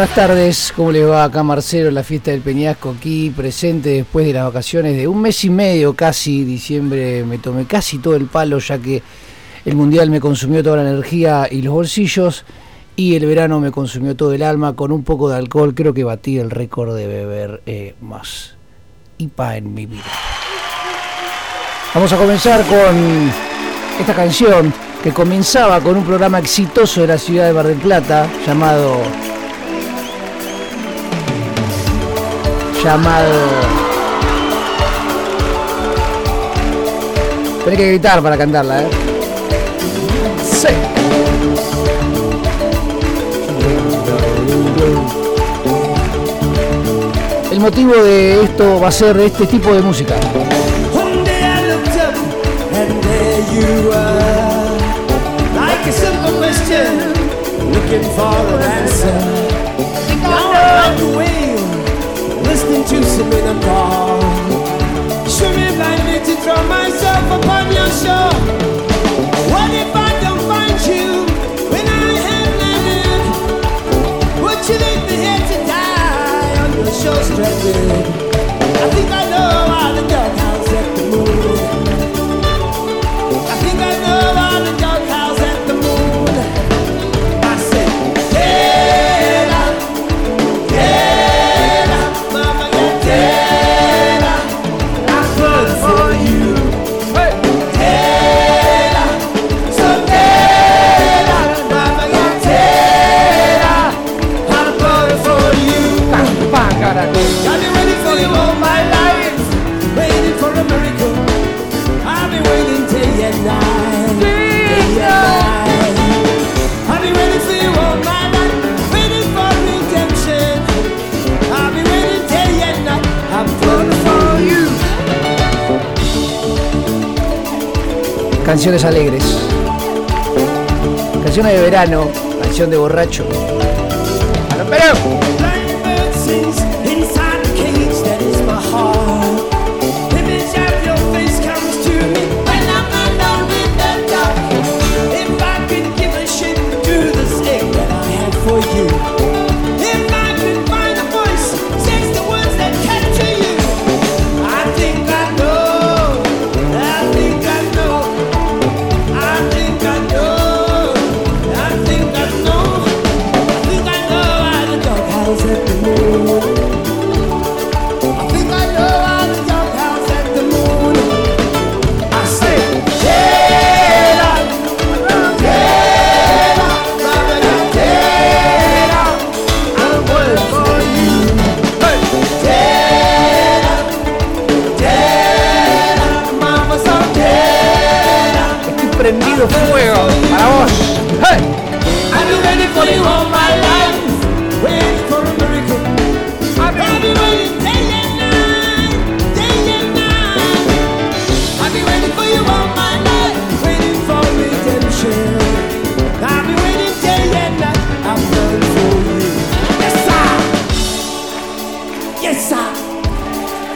Buenas tardes. ¿Cómo les va acá Marcelo, la fiesta del Peñasco aquí presente después de las vacaciones de un mes y medio casi, diciembre me tomé casi todo el palo ya que el mundial me consumió toda la energía y los bolsillos y el verano me consumió todo el alma con un poco de alcohol. Creo que batí el récord de beber eh, más IPA en mi vida. Vamos a comenzar con esta canción que comenzaba con un programa exitoso de la ciudad de Mar del Plata llamado llamado Tenés que gritar para cantarla, ¿eh? Sí. El motivo de esto va a ser este tipo de música. One day I looked up and there you were. Like a simple question, looking for an answer. Like a listening to some inner call. Swimming blindly to throw myself upon your shore. What if I don't find you when I have landed? Would you leave me here to die on your shore stranded? I think I know how the doghouse at the moon. Canciones alegres. Canciones de verano. Canción de borracho. ¡A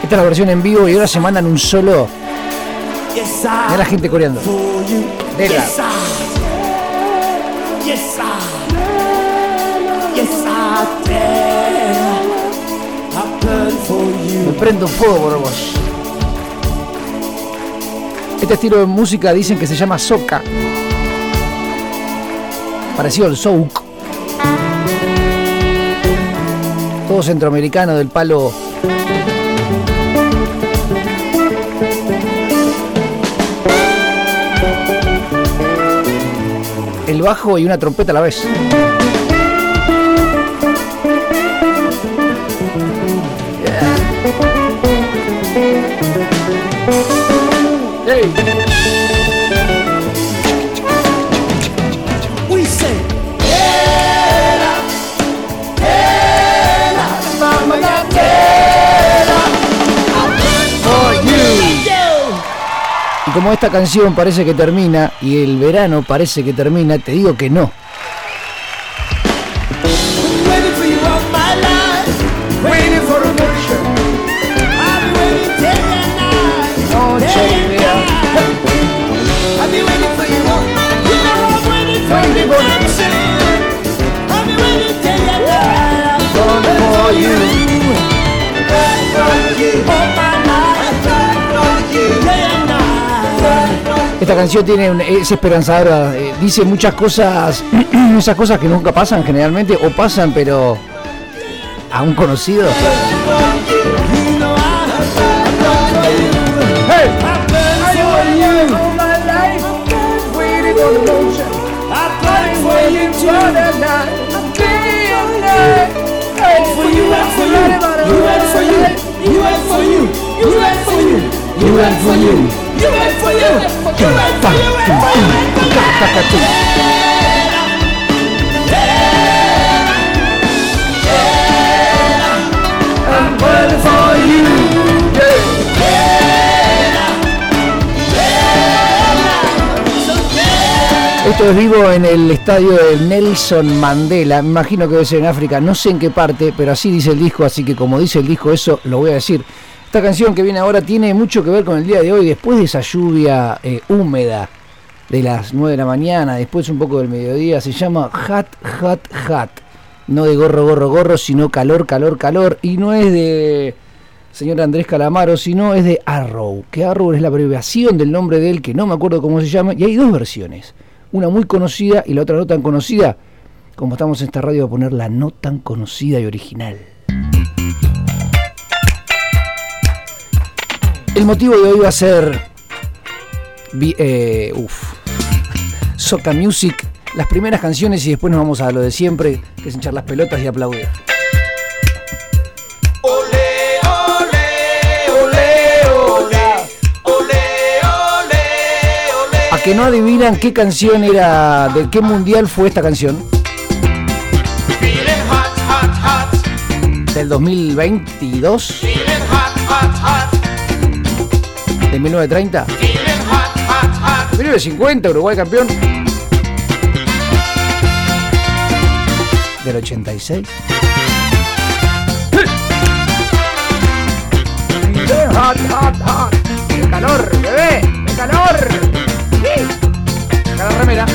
Esta es la versión en vivo y ahora se mandan un solo. Mira la gente coreando. Yes, Me prendo fuego por vos. Este estilo de música dicen que se llama soca. Parecido al souk. Todo centroamericano del palo. El bajo y una trompeta a la vez. Hey. Como esta canción parece que termina y el verano parece que termina, te digo que no. Esta canción tiene un- es esperanzadora, eh, dice muchas cosas, esas cosas que nunca pasan generalmente, o pasan pero a un conocido. Hey, Esto es vivo en el estadio de Nelson Mandela, me imagino que debe ser en África, no sé en qué parte, pero así dice el disco, así que como dice el disco eso lo voy a decir. Esta canción que viene ahora tiene mucho que ver con el día de hoy, después de esa lluvia eh, húmeda de las 9 de la mañana, después un poco del mediodía, se llama Hot, Hot, Hot. No de gorro, gorro, gorro, sino calor, calor, calor, y no es de señor Andrés Calamaro, sino es de Arrow, que Arrow es la abreviación del nombre de él, que no me acuerdo cómo se llama, y hay dos versiones, una muy conocida y la otra no tan conocida, como estamos en esta radio a poner la no tan conocida y original. El motivo de hoy va a ser, eh, uf, Soca Music, las primeras canciones y después nos vamos a lo de siempre, que es hinchar las pelotas y aplaudir. A que no adivinan qué canción era, de qué mundial fue esta canción. Del 2022, de 1930, 1950, Uruguay campeón. Del 86. Hot, hot, hot. ¡Qué calor, bebé! ¡Qué calor! ¡Sí! La remera.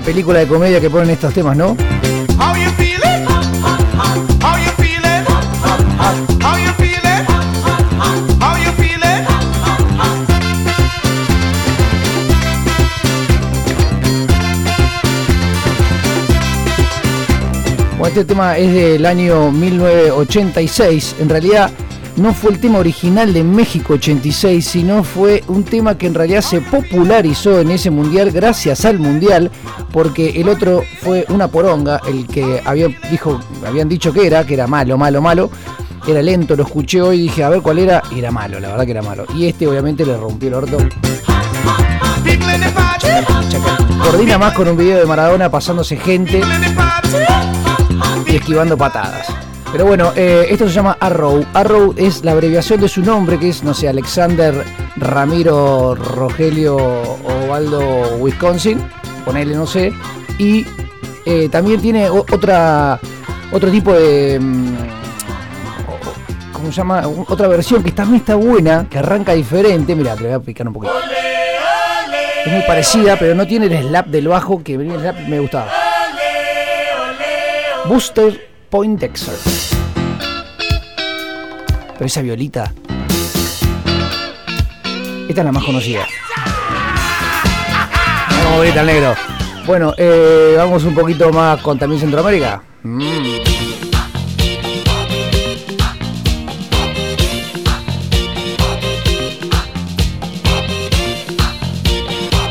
Película de comedia que ponen estos temas, ¿no? Bueno, este tema es del año 1986. En realidad no fue el tema original de México 86, sino fue un tema que en realidad se popularizó en ese mundial gracias al mundial, porque el otro fue una poronga, el que había, dijo, habían dicho que era, que era malo, malo, malo. Era lento, lo escuché hoy dije a ver cuál era, y era malo, la verdad que era malo. Y este obviamente le rompió el orto. Coordina más con un video de Maradona pasándose gente y esquivando patadas. Pero bueno, eh, esto se llama Arrow. Arrow es la abreviación de su nombre, que es, no sé, Alexander Ramiro Rogelio Ovaldo Wisconsin. Ponele, no sé. Y eh, también tiene otra otro tipo de. mm, ¿Cómo se llama? Otra versión que también está buena, que arranca diferente. Mira, te voy a picar un poquito. Es muy parecida, pero no tiene el slap del bajo que el slap me gustaba. Buster Poindexter. Pero esa violita. Esta es la más conocida. Vamos, bonita el negro. Bueno, eh, vamos un poquito más con también Centroamérica. Mm.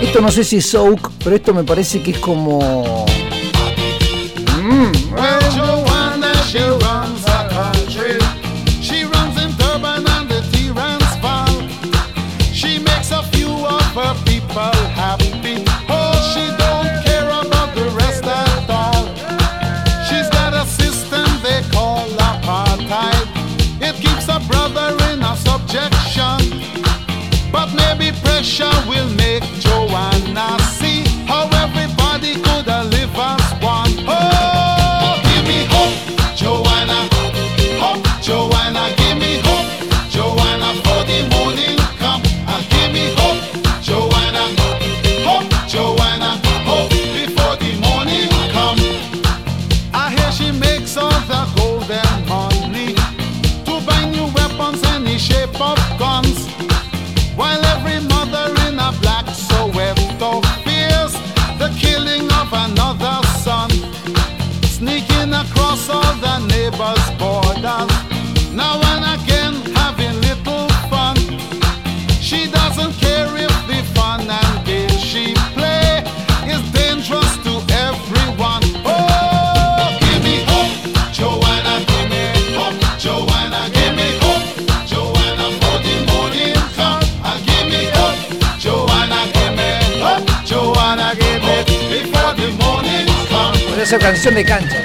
Esto no sé si es soak, pero esto me parece que es como. Canción de cancha.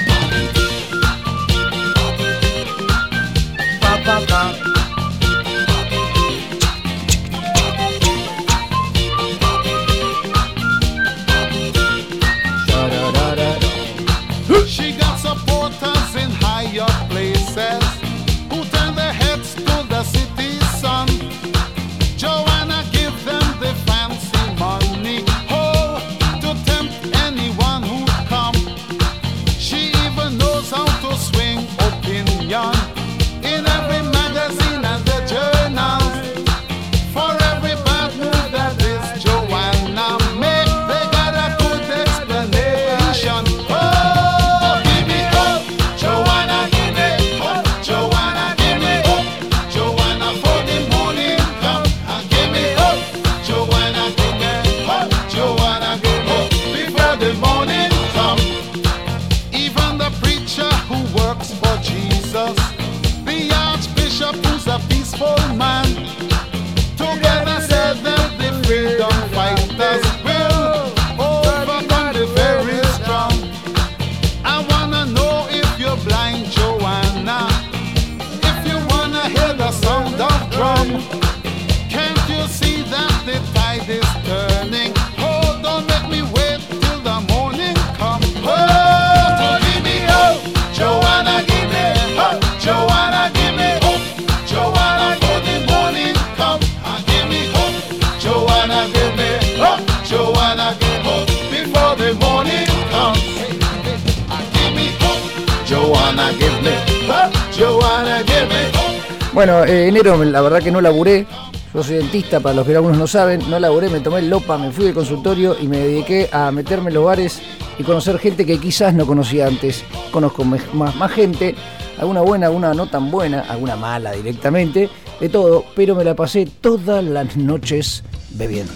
La verdad que no laburé. Yo soy dentista, para los que algunos no saben. No laburé, me tomé el lopa, me fui del consultorio y me dediqué a meterme en los bares y conocer gente que quizás no conocía antes. Conozco más gente, alguna buena, alguna no tan buena, alguna mala directamente, de todo, pero me la pasé todas las noches bebiendo.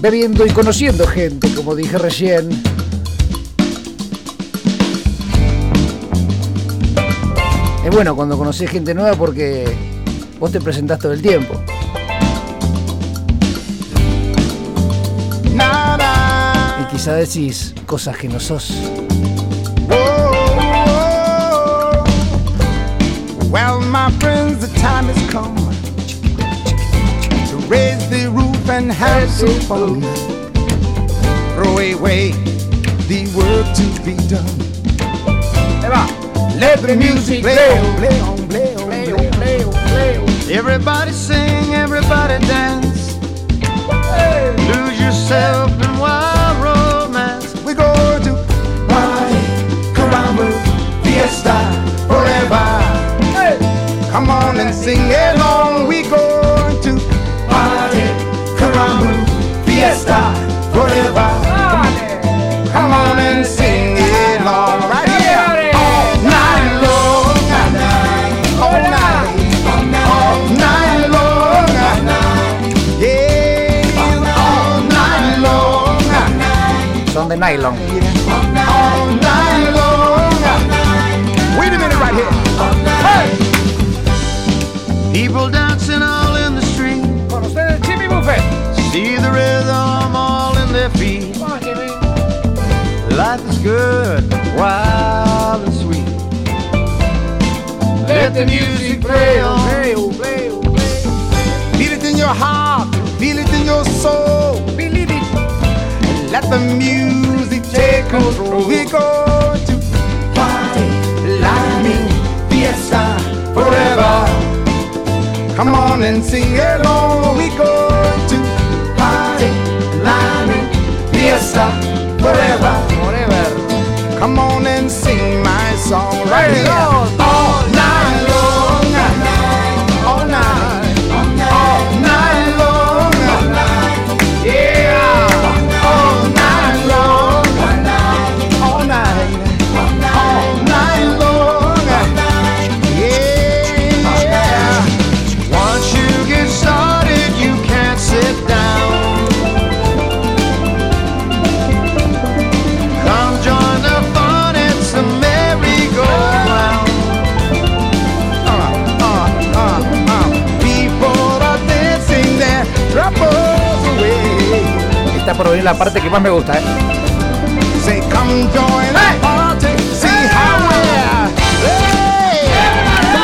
Bebiendo y conociendo gente, como dije recién. Es bueno cuando conoces gente nueva porque vos te presentás todo el tiempo. Y quizá decís cosas que no sos. Whoa. Well, my friends, the time has come to raise the roof and have some fun. Throw away the work to be done. Let the music play on, play on, play on, play on, play on, play on. Everybody sing, everybody dance. Lose yourself in wild romance. We go to party, caramba, fiesta, forever. Come on and sing along. Son de all night long. Wait a minute, right here. Hey! People dancing all in the street. Con ustedes Jimmy Buffett. See the rhythm all in their feet. Life is good, wild and sweet. Let the music play on. Oh, oh, feel it in your heart, feel it in your soul. Believe it. Let the music control. We go to party, me, fiesta, forever. Come on and sing along. We go to party, me, fiesta, forever. Forever. Come on and sing my song right here. La parte que más me gusta, ¿eh? Say, come join the party, see how we're. Hey!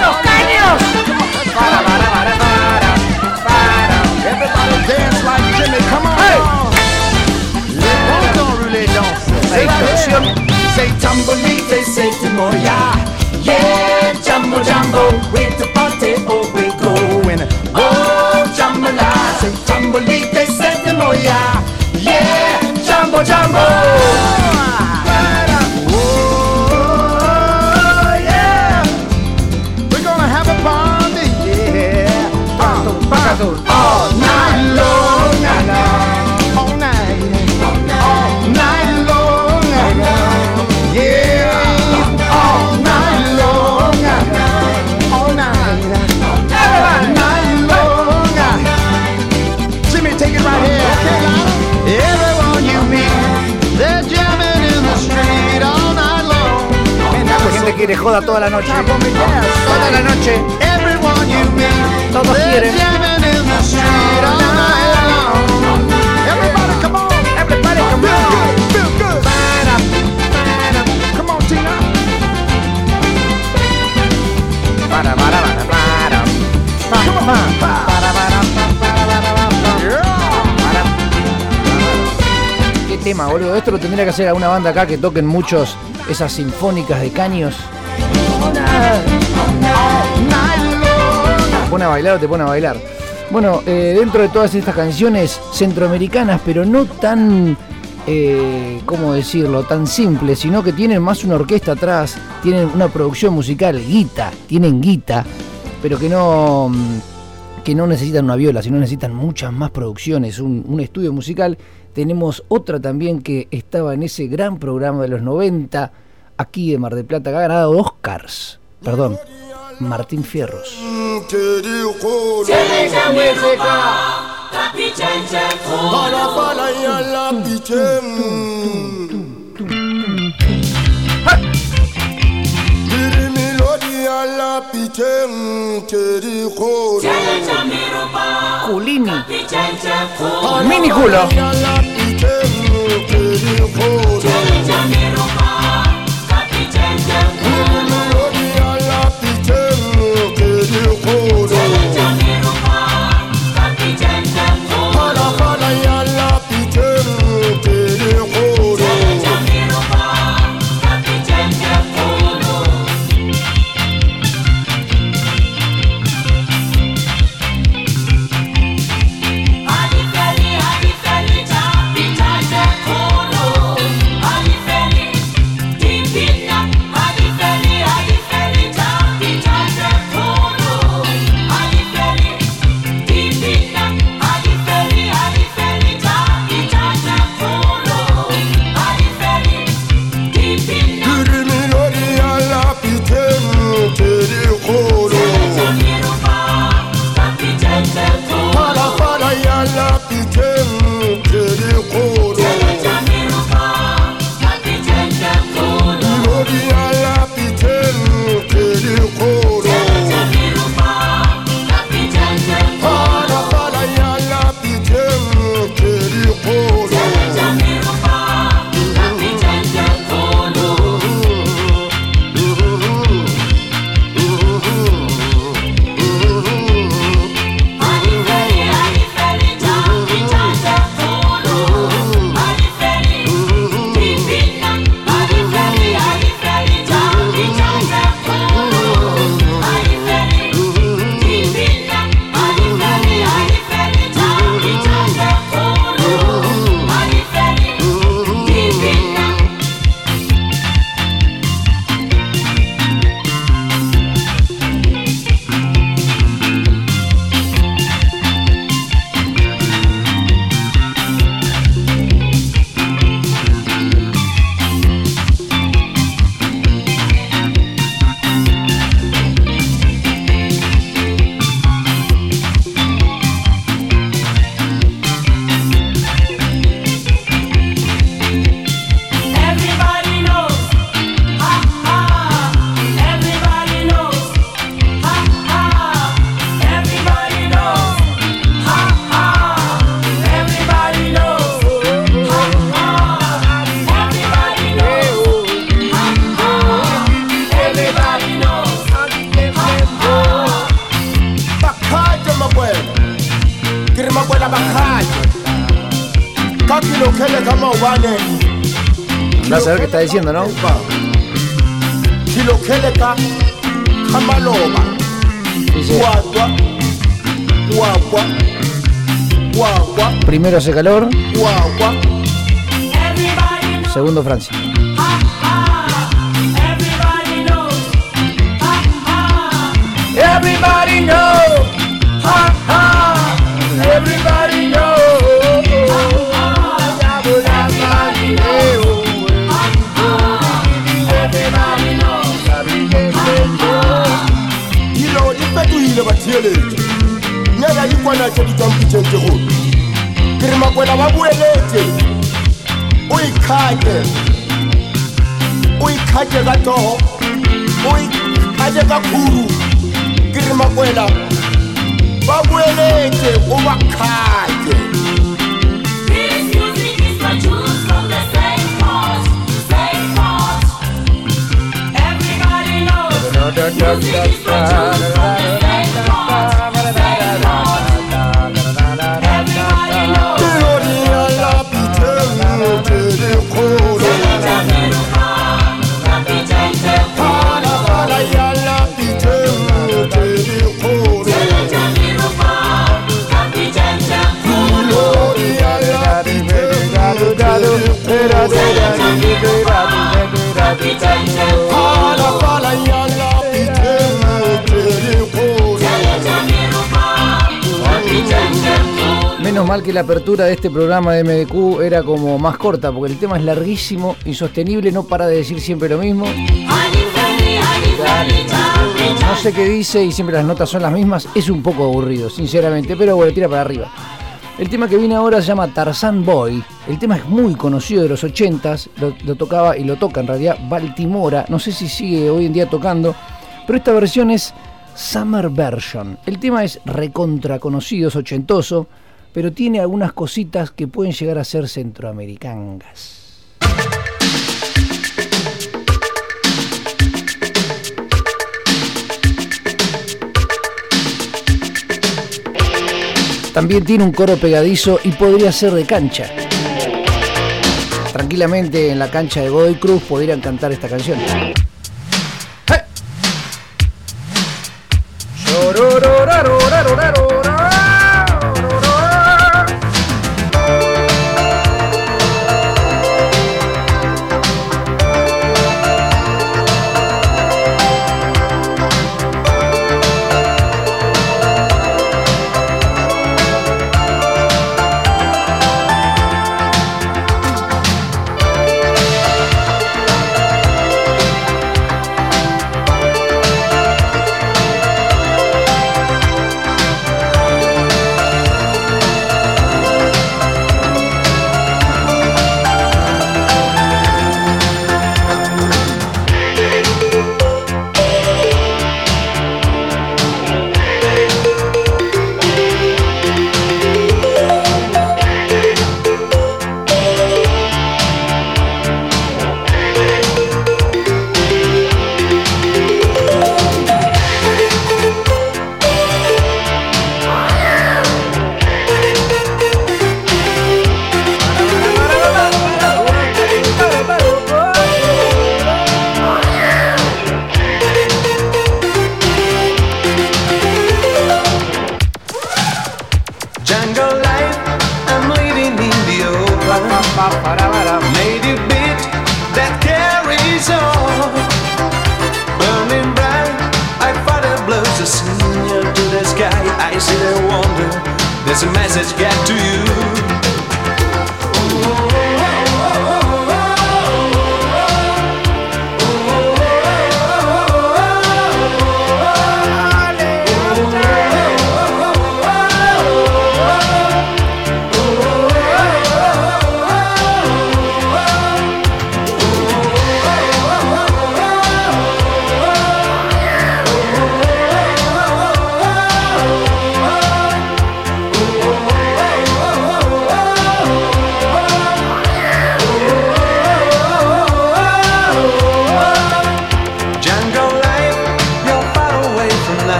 ¡Los caños! Para, para, para, para, para. Everybody dance like Jimmy, come on. La distorsión. Say Timoya. Yeah, jumbo jumbo, with the Yeah, jumbo jumbo. Oh, yeah. We're gonna have a party, yeah. Uh, joda toda la noche. Toda la noche. Todos quieren. Para, para, para, para. Para, para, para. Qué tema, boludo. Esto lo tendría que hacer alguna banda acá que toquen muchos esas sinfónicas de caños. All night long. ¿Te pone a bailar o te pone a bailar? Bueno, eh, dentro de todas estas canciones centroamericanas, pero no tan eh, ¿cómo decirlo?, tan simples, sino que tienen más una orquesta atrás, tienen una producción musical, guita, tienen guita, pero que no, mm, que no necesitan una viola, sino necesitan muchas más producciones, un, un estudio musical. Tenemos otra también que estaba en ese gran programa de los 90, aquí de Mar del Plata, que ha ganado Oscars. Perdón, Martín Fierros. Fala fala ya Ya diciendo, ¿no? Dice, primero hace calor, segundo Francia. dikwana tse di tswang pitšheng tse golo ke re makwena ba boeletse o ikgake o ikgake ka togo o ikgake ka khuru ke re makwena ba boeletse o ba kgake Da, da, da, da, da, da, da. Menos mal que la apertura de este programa de MDQ era como más corta, porque el tema es larguísimo, insostenible, no para de decir siempre lo mismo. No sé qué dice y siempre las notas son las mismas. Es un poco aburrido, sinceramente, pero bueno, tira para arriba. El tema que viene ahora se llama Tarzan Boy. El tema es muy conocido de los 80s, lo, tocaba y lo toca en realidad Baltimora. No sé si sigue hoy en día tocando, pero esta versión es Summer Version. El tema es recontra conocido, es ochentoso, pero tiene algunas cositas que pueden llegar a ser centroamericanas. También tiene un coro pegadizo y podría ser de cancha. Tranquilamente en la cancha de Godoy Cruz podrían cantar esta canción.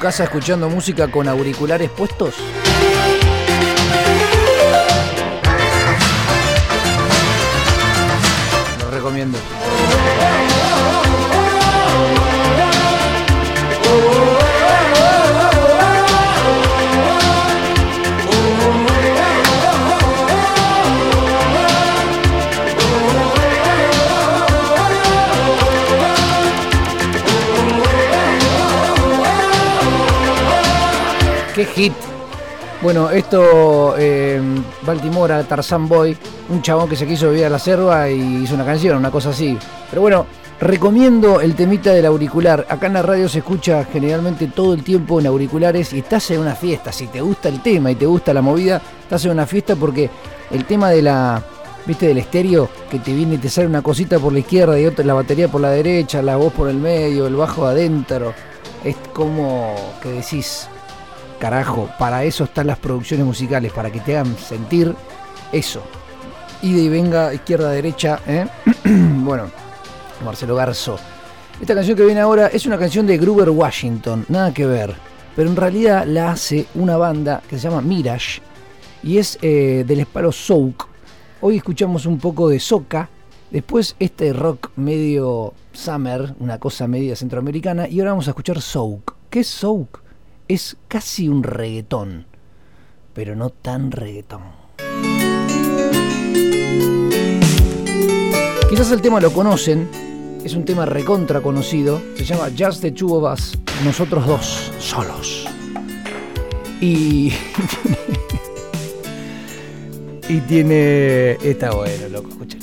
Casa escuchando música con auriculares puestos? Lo recomiendo. Hit. Bueno, esto, eh, Baltimora, Tarzan Boy, un chabón que se quiso vivir a la selva y hizo una canción, una cosa así. Pero bueno, recomiendo el temita del auricular. Acá en la radio se escucha generalmente todo el tiempo en auriculares y estás en una fiesta. Si te gusta el tema y te gusta la movida, estás en una fiesta porque el tema de la, viste, del estéreo, que te viene y te sale una cosita por la izquierda y otra, la batería por la derecha, la voz por el medio, el bajo adentro. Es como que decís, carajo, para eso están las producciones musicales, para que te hagan sentir eso. Ida y venga, izquierda, derecha, ¿eh? bueno, Marcelo Garzo. Esta canción que viene ahora es una canción de Gruber Washington, nada que ver, pero en realidad la hace una banda que se llama Mirage y es eh, del esparo Souk. Hoy escuchamos un poco de Soca, después este rock medio summer, una cosa media centroamericana, y ahora vamos a escuchar Souk. ¿Qué es Souk? Es casi un reggaetón, pero no tan reggaetón. Quizás el tema lo conocen, es un tema recontra conocido, se llama Just the Two of Us, nosotros dos, solos. Y. y tiene. Está bueno, loco, escúchalo.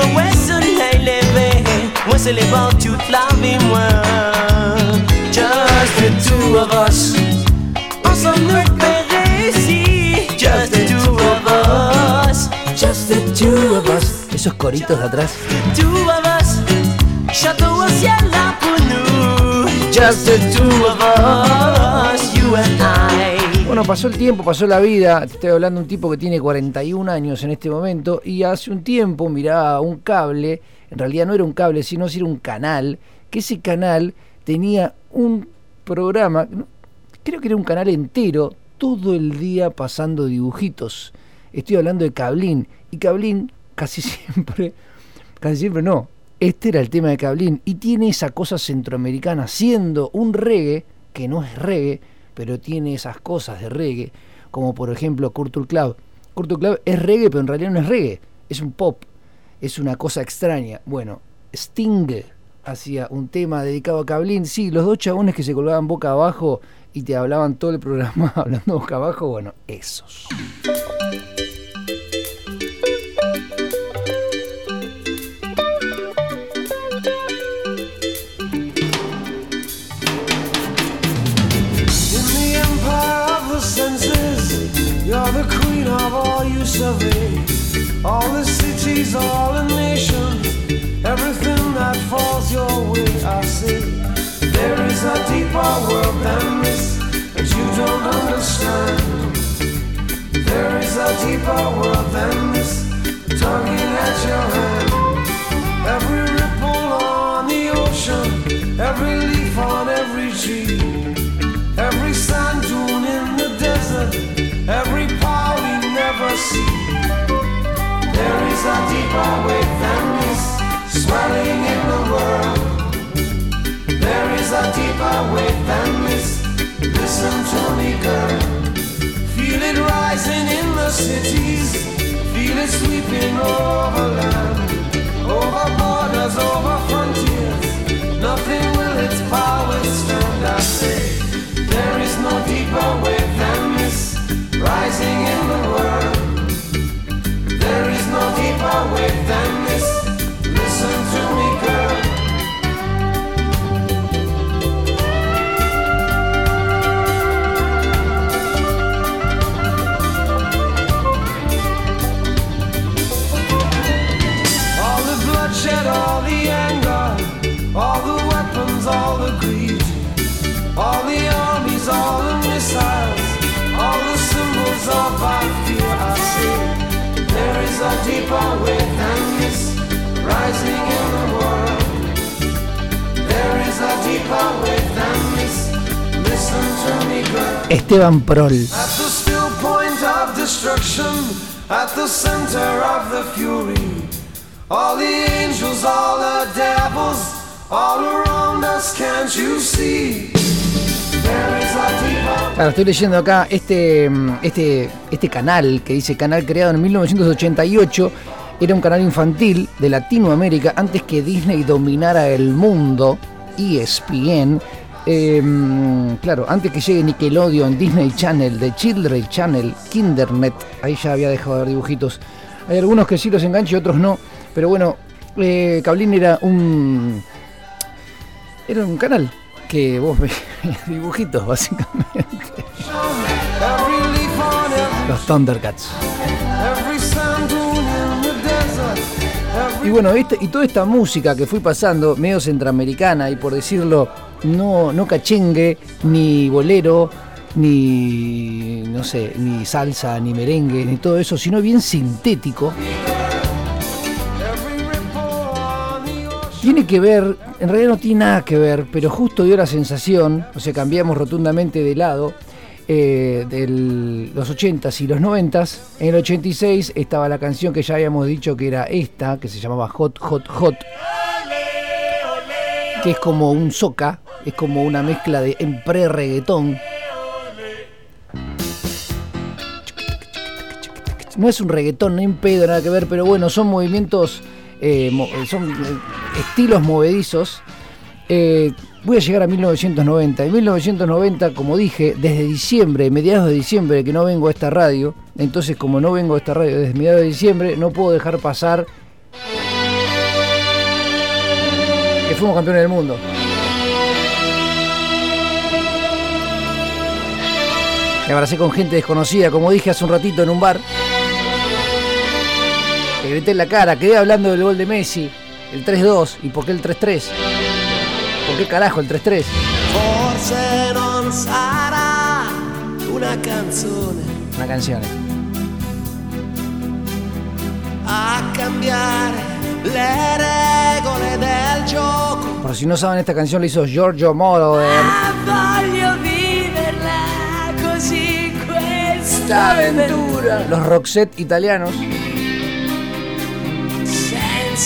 Me voit soleil Moi c'est les bords toute la vie moi Just the two of us. Ensemble nous peut réussir Just the two of us. Just the two of us. Esos coritos de atrás. Two of us. Château au ciel là pour nous Just the two of us. You and I Bueno, pasó el tiempo, pasó la vida. Estoy hablando de un tipo que tiene 41 años en este momento y hace un tiempo miraba un cable, en realidad no era un cable, sino si era un canal, que ese canal tenía un programa, creo que era un canal entero, todo el día pasando dibujitos. Estoy hablando de Cablín y Cablín casi siempre, casi siempre no. Este era el tema de Cablín y tiene esa cosa centroamericana, siendo un reggae que no es reggae, pero tiene esas cosas de reggae, como por ejemplo Culture Club. Culture Club es reggae, pero en realidad no es reggae, es un pop, es una cosa extraña. Bueno, Sting hacía un tema dedicado a Cablín, sí, los dos chabones que se colgaban boca abajo y te hablaban todo el programa hablando boca abajo, bueno, esos. The queen of all you survey. All the cities, all the nations, everything that falls your way, I say. There is a deeper world than this that you don't understand. There is a deeper world than this, tugging at your hand. Every ripple on the ocean, every leaf on every tree. Every sand dune in the desert, every There is a deeper wave than this, swelling in the world. There is a deeper wave than this. Listen to me, girl. Feel it rising in the cities, feel it sweeping over land, over borders, over frontiers. Nothing will its power stand, I say. There is no deeper wave than this rising in the world. There is no deeper wave than this. Listen to me, Esteban Prol. At the still point of destruction, at the center of the fury. All the angels, all the devils, all around us, can't you see? Estoy leyendo acá este, mm, este, este canal que dice canal creado en 1988. Era un canal infantil de Latinoamérica antes que Disney dominara el mundo. ESPN. eh, mm, claro, antes que llegue Nickelodeon, Disney Channel, The Children Channel, Kindernet. Ahí ya había dejado de ver dibujitos. Hay algunos que sí los engancho y otros no. Pero bueno, eh, Cablín era un. Era un canal que vos veías dibujitos, básicamente. Los Thundercats. Y bueno, este- y toda esta música que fui pasando, medio centroamericana y por decirlo, no, no cachengue, ni bolero, ni no sé, ni salsa, ni merengue, ni todo eso, sino bien sintético, tiene que ver, en realidad no tiene nada que ver, pero justo dio la sensación, o sea, cambiamos rotundamente de lado, eh, de los 80s y los 90s. En el 86 estaba la canción que ya habíamos dicho que era esta, que se llamaba Hot, Hot, Hot, que es como un soca, es como una mezcla de en pre-reggaetón. No es un reggaetón, no hay un pedo, nada que ver, pero bueno, son movimientos, eh, mo- son eh, estilos movedizos Eh, voy a llegar a 1990. En 1990, como dije, desde diciembre, mediados de diciembre, que no vengo a esta radio. Entonces, como no vengo a esta radio desde mediados de diciembre, no puedo dejar pasar que fuimos campeones del mundo. Me abracé con gente desconocida, como dije hace un ratito en un bar. Le grité en la cara, quedé hablando del gol de Messi, el 3-2, y por qué el 3-3. ¿Por qué carajo el 3-3? Forse non sarà una canzone Una canción. a cambiare le regole del gioco. Por si no saben, esta canción la hizo Giorgio Moroder. Ah, voglio viverla così questa avventura Los Roxette italianos.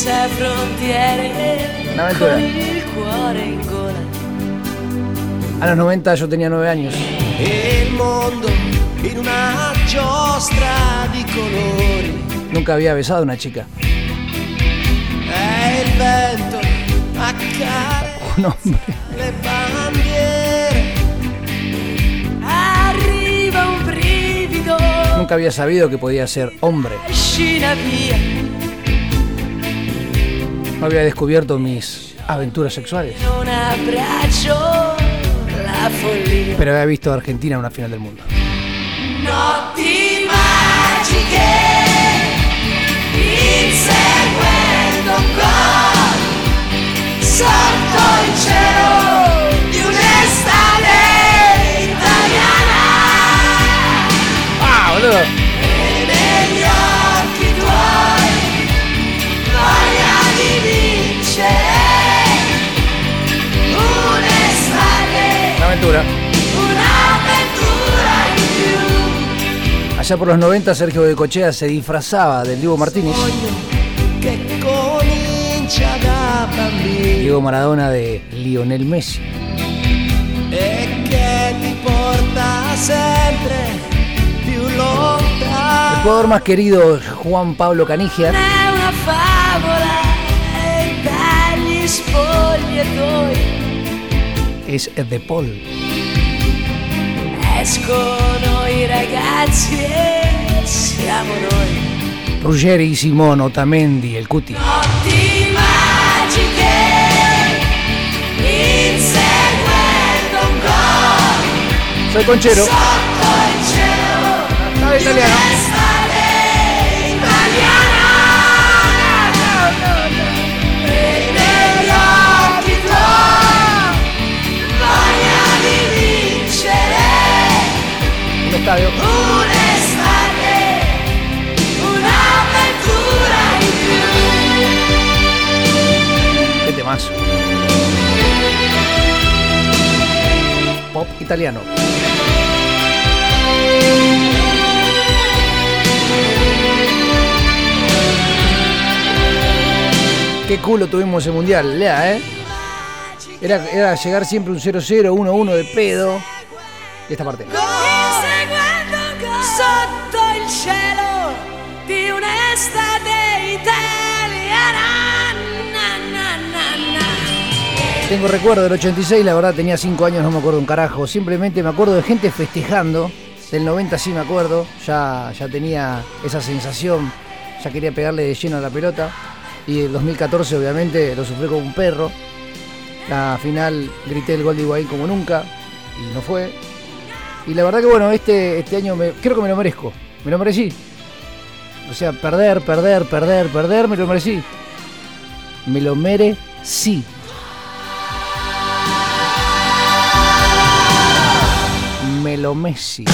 Senza frontiere Un'avventura. con il cuore in gola A los 90 yo tenía 9 años. Il mondo in una giostra di colori. Nunca había besado a una chica. E il vento accade Un hombre. le bandiere. arriva un brivido Nunca había sabido que podía ser hombre. scina via No había descubierto mis aventuras sexuales. Pero había visto a Argentina en una final del mundo. notti magiche inseguendo un aventura. Allá por los 90 Sergio Becochea se disfrazaba del Diego Martínez. Diego Maradona de Lionel Messi. El jugador más querido, Juan Pablo Canigia, es De Paul. escono i ragazzi e siamo noi Ruggeri, Simón, Otamendi, el Cuti. Soy conchero. di italiano. Un estadio. un'estate un'avventura in più Qué temazo. Pop italiano. Qué culo tuvimos ese mundial, lea, ¿eh? Era, era llegar siempre un 0-0, 1-1 de pedo. Y esta parte. Tengo recuerdo del 86, la verdad tenía 5 años, no me acuerdo un carajo. Simplemente me acuerdo de gente festejando. Del 90 sí me acuerdo, ya, ya tenía esa sensación, ya quería pegarle de lleno a la pelota. Y el 2014 obviamente lo sufrí como un perro. La final grité el gol de Higuaín como nunca y no fue. Y la verdad que bueno, este, este año creo que me lo merezco, me lo merecí. O sea, perder, perder, perder, perder, me lo merecí. Me lo merecí. Melo Messi.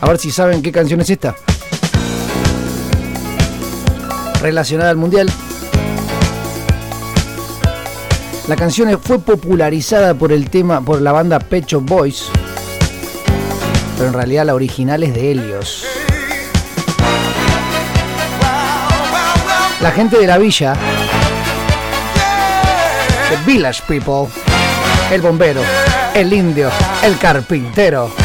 A ver si saben qué canción es esta. Relacionada al mundial. La canción fue popularizada por el tema por la banda Pet Shop Boys, pero en realidad la original es de Helios. La gente de la villa, The Village People, el bombero, el indio, el carpintero.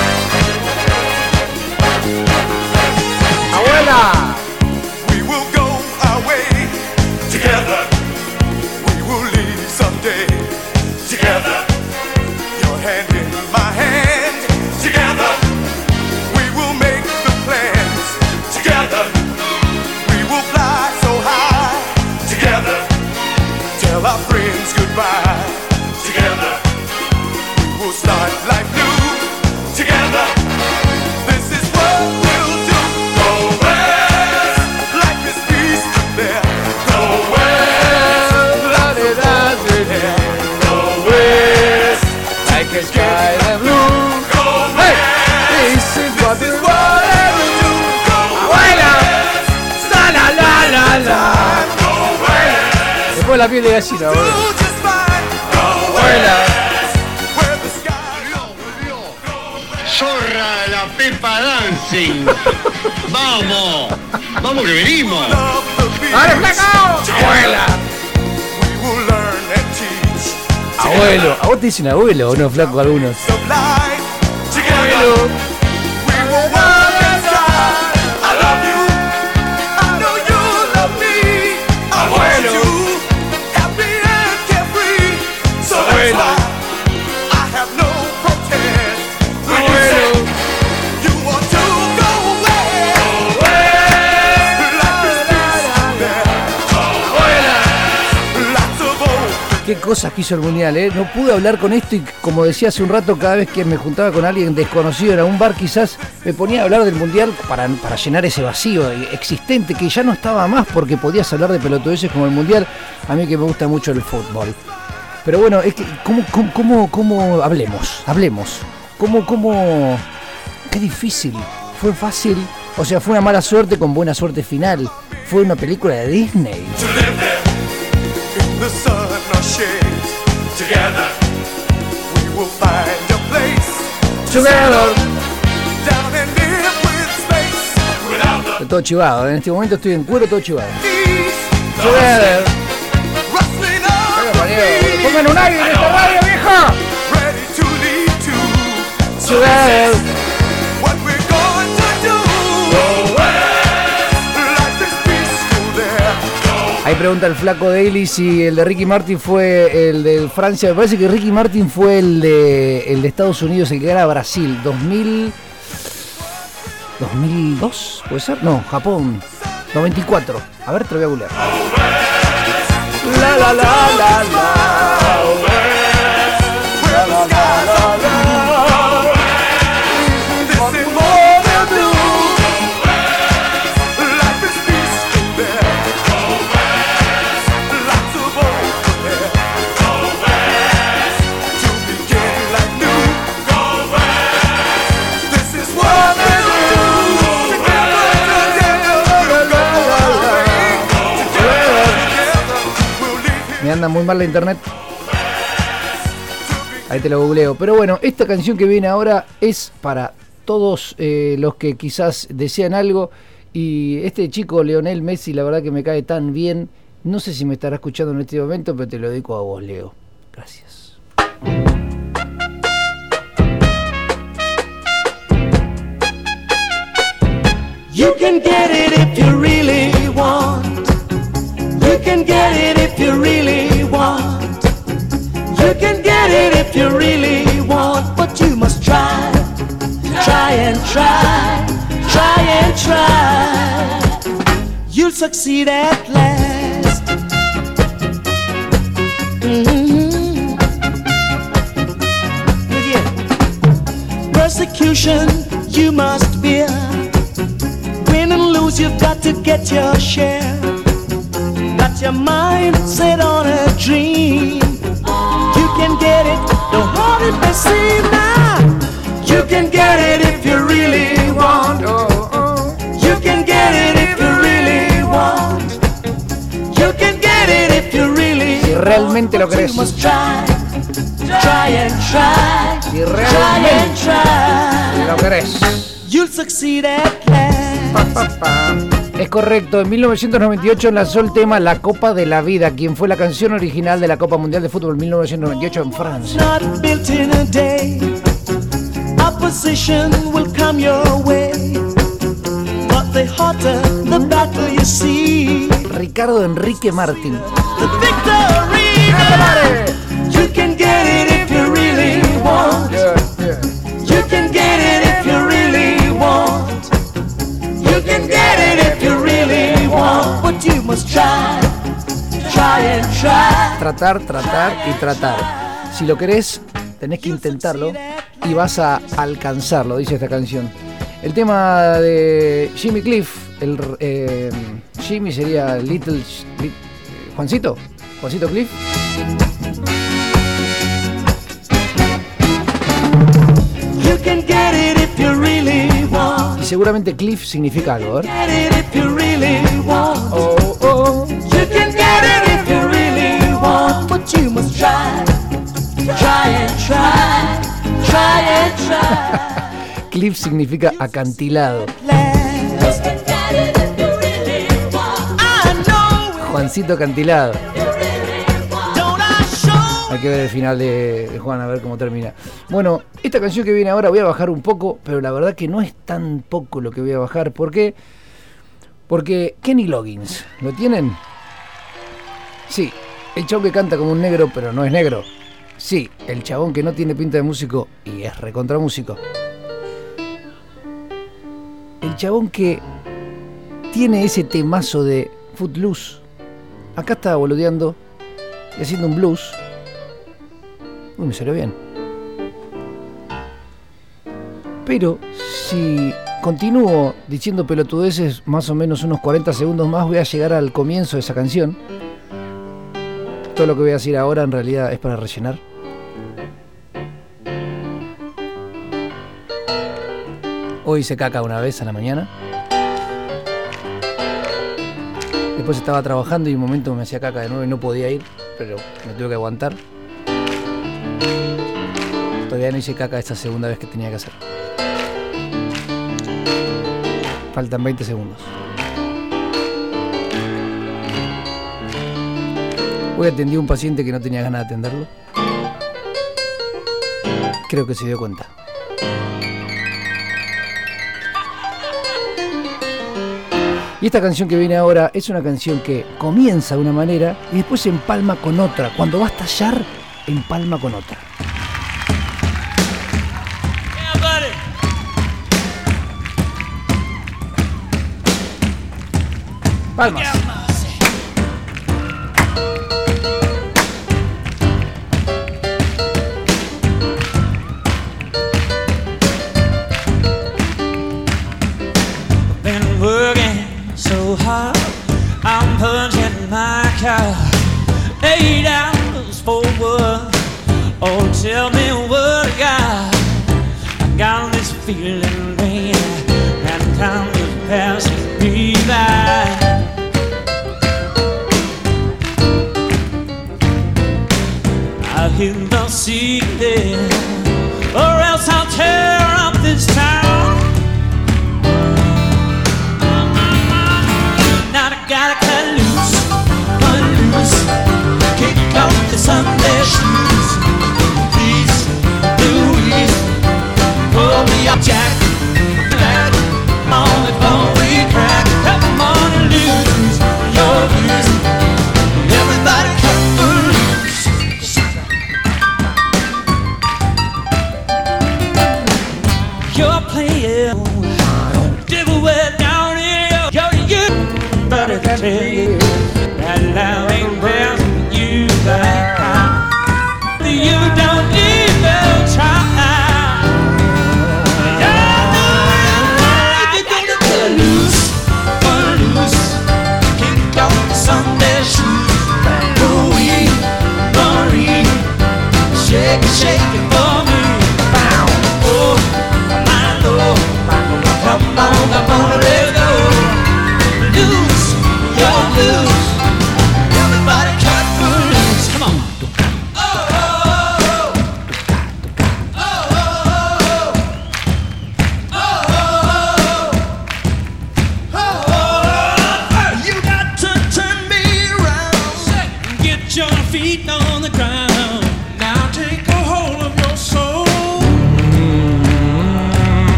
La piel de gallina, boludo. Zorra la Pepa Dancing. Vamos, vamos que venimos. ¡Dale, flaco! ¡Abuela! Abuelo, ¿a vos te dicen abuelo o no, flaco, algunos? Abuelo. Cosas que hizo el Mundial, ¿eh? No pude hablar con esto y como decía hace un rato, cada vez que me juntaba con alguien desconocido en algún bar, quizás me ponía a hablar del Mundial para, para llenar ese vacío existente que ya no estaba más porque podías hablar de pelotudeces como el Mundial, a mí que me gusta mucho el fútbol. Pero bueno, es que, ¿cómo, cómo, cómo, cómo- hablemos? Hablemos. ¿Cómo, cómo, qué difícil? Fue fácil, o sea, fue una mala suerte con buena suerte final. Fue una película de Disney. Together, we will find a place Together. down in liquid space. Without the Estoy todo chivado, en este momento estoy en cuero todo chivado. Together. Pongan un aire en esta radio, vieja. ready to lead to Together. Ahí pregunta el flaco Daily si el de Ricky Martin fue el de Francia. Me parece que Ricky Martin fue el de, el de Estados Unidos, el que era Brasil. 2000. 2002, ¿puede ser? No, Japón. 94. A ver, te lo voy a googlear. La la la la la. Anda muy mal la internet. Ahí te lo googleo. Pero bueno, esta canción que viene ahora es para todos eh, los que quizás desean algo. Y este chico, Leonel Messi, la verdad que me cae tan bien. No sé si me estará escuchando en este momento, pero te lo dedico a vos, Leo. Gracias. You can get it if you really want. You can get it if you really want. You can get it if you really want, but you must try. Try and try. Try and try. You'll succeed at last. Mhm. Yeah. Persecution you must bear. Win and lose, you've got to get your share. Got your mind set on a dream. You can get it, don't hold it may seem now. You can get it if you really want. You can get it if you really want. You can get it if you really Si realmente lo must try, try and try, Si try and realmente try. lo querés. You'll succeed at last. Es correcto, en 1998 lanzó el tema La Copa de la Vida, quien fue la canción original de la Copa Mundial de Fútbol 1998 en Francia. not built in must try, try and try. Tratar, tratar y tratar. Si lo querés, tenés que intentarlo y vas a alcanzarlo, dice esta canción. El tema de Jimmy Cliff, el, eh, Jimmy sería Little, Li- Juancito, Juancito Cliff. You can get it if you really want. Y seguramente Cliff significa algo, ¿eh? know. Cliff significa acantilado. Juancito acantilado. Hay que ver el final de, Juan, a ver cómo termina. Bueno, esta canción que viene ahora voy a bajar un poco, pero la verdad que no es tan poco lo que voy a bajar. Porque Kenny Loggins, ¿lo tienen? Sí, el chabón que canta como un negro, pero no es negro. Sí, el chabón que no tiene pinta de músico y es recontra músico. El chabón que tiene ese temazo de Footloose. Acá estaba boludeando y haciendo un blues. Uy, me salió bien. Pero si continúo diciendo pelotudeces más o menos unos 40 segundos más, voy a llegar al comienzo de esa canción. Todo lo que voy a decir ahora en realidad es para rellenar. Hoy hice caca una vez a la mañana. Después estaba trabajando y un momento me hacía caca de nuevo y no podía ir, pero me tuve que aguantar. Todavía no hice caca esta segunda vez que tenía que hacer. Faltan 20 segundos. Hoy atendí a un paciente que no tenía ganas de atenderlo. Creo que se dio cuenta. Y esta canción que viene ahora es una canción que comienza de una manera y después empalma con otra. Cuando va a estallar, empalma con otra. Palmas. Been working so hard, I'm punching my car. Eight hours for work. Oh, tell me what I got. I got this feeling, man, and time is passing perder.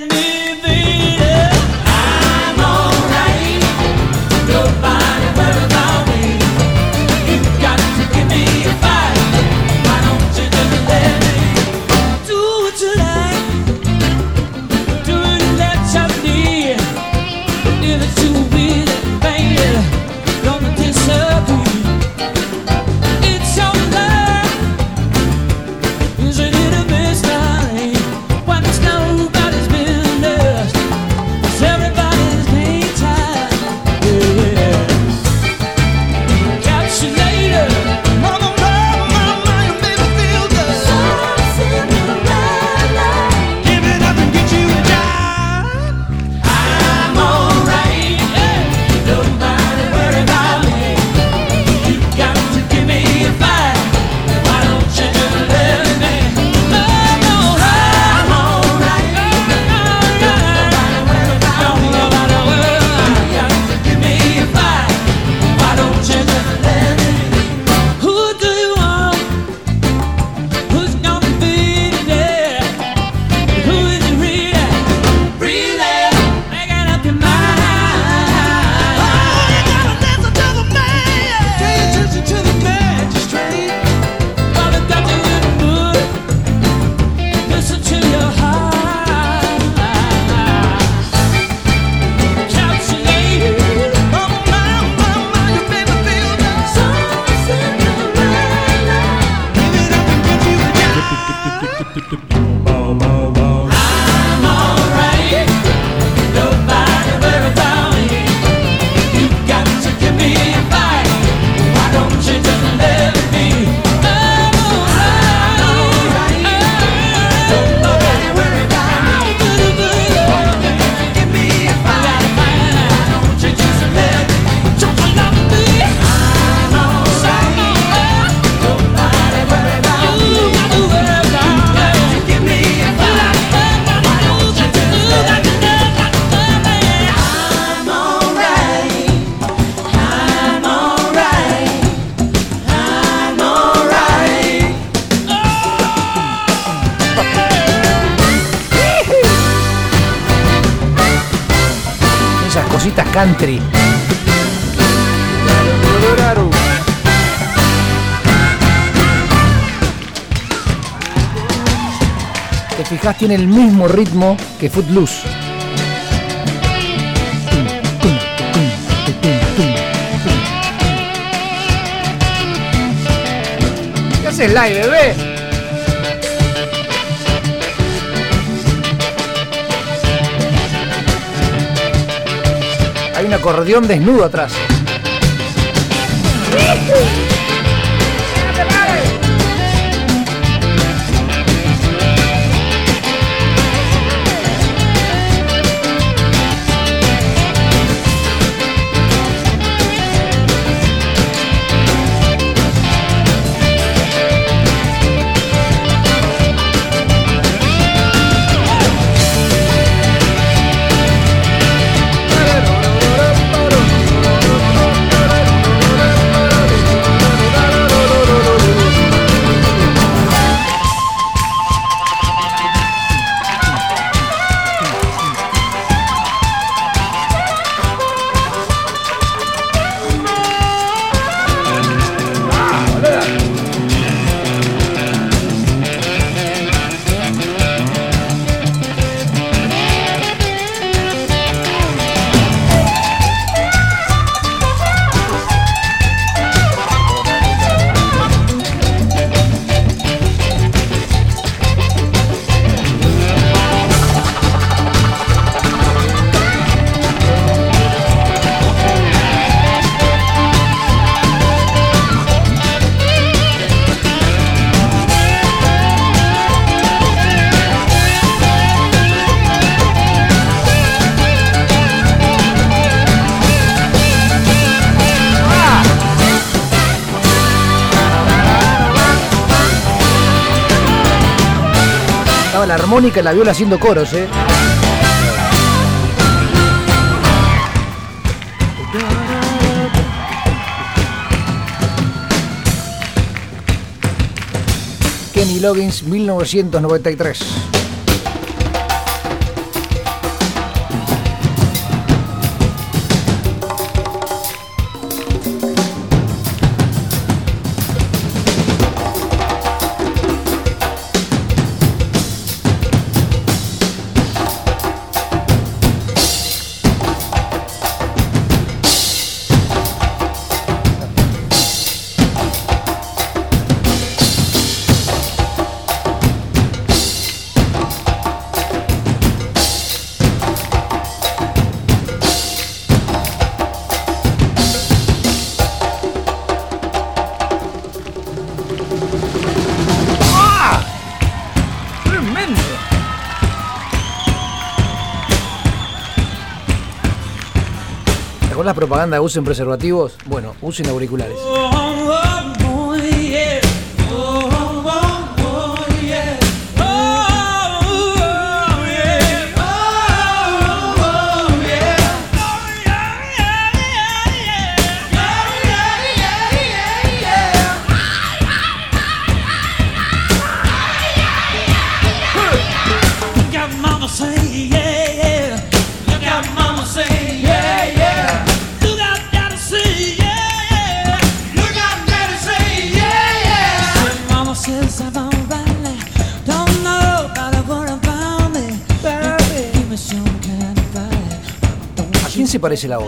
me there. tiene el mismo ritmo que Footloose. ¿Qué haces live, bebé? Hay un acordeón desnudo atrás. Mónica la viola haciendo coros, ¿eh? Kenny Loggins, 1993. De usen preservativos? Bueno, usen auriculares.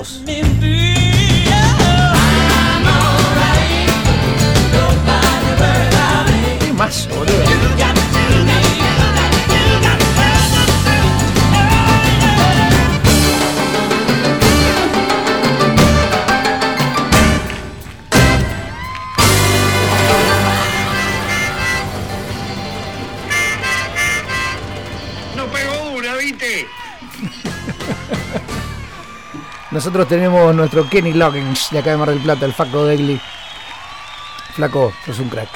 Se Nosotros tenemos nuestro Kenny Loggins de acá de Mar del Plata, el Flaco Degli. Flaco, sos un crack.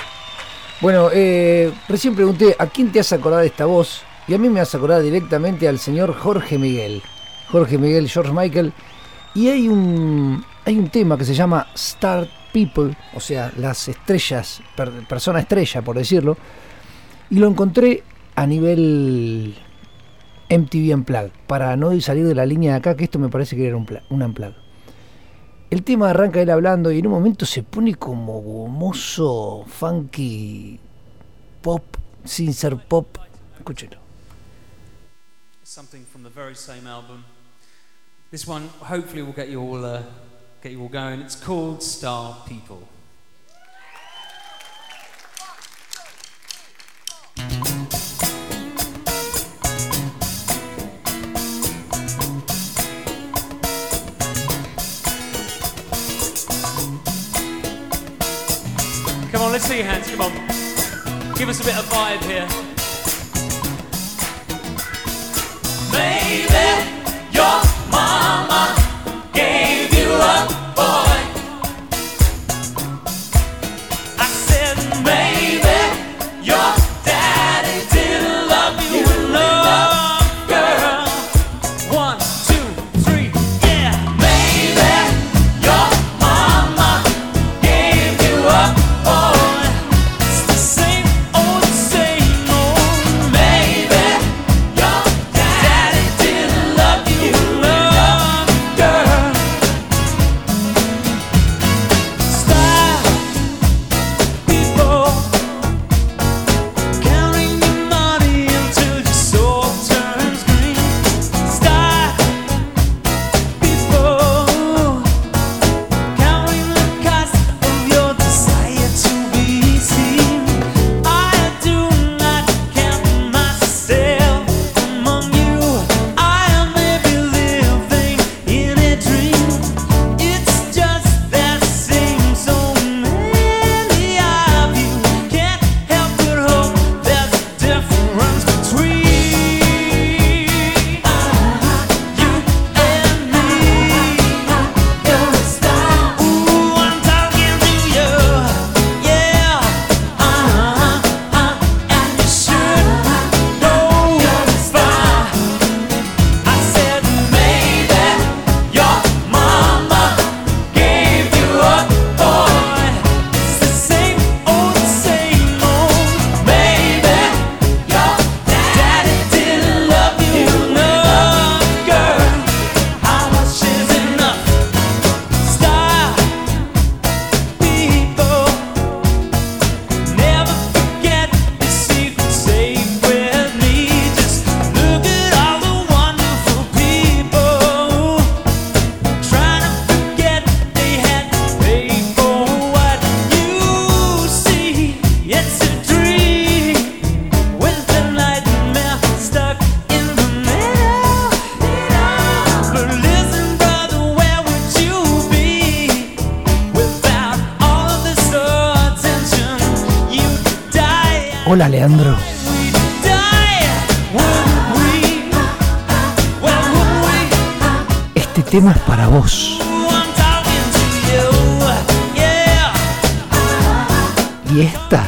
Bueno, eh, recién pregunté a quién te has acordado de esta voz y a mí me has acordado directamente al señor Jorge Miguel. Jorge Miguel, George Michael. Y hay un, hay un tema que se llama Star People, o sea, las estrellas, per- persona estrella, por decirlo. Y lo encontré a nivel MTV Unplugged, para no salir de la línea de acá, que esto me parece que era un, un Unplugged. El tema arranca él hablando y en un momento se pone como gomoso, funky, pop, sin ser pop. Escúchelo. something from the very same album. This one hopefully will get you all uh, get you all going. It's called Star People. Come on, let's see your hands. Come on. Give us a bit of vibe here. Baby, your mama gave Hola, Leandro. Este tema es para vos. Y esta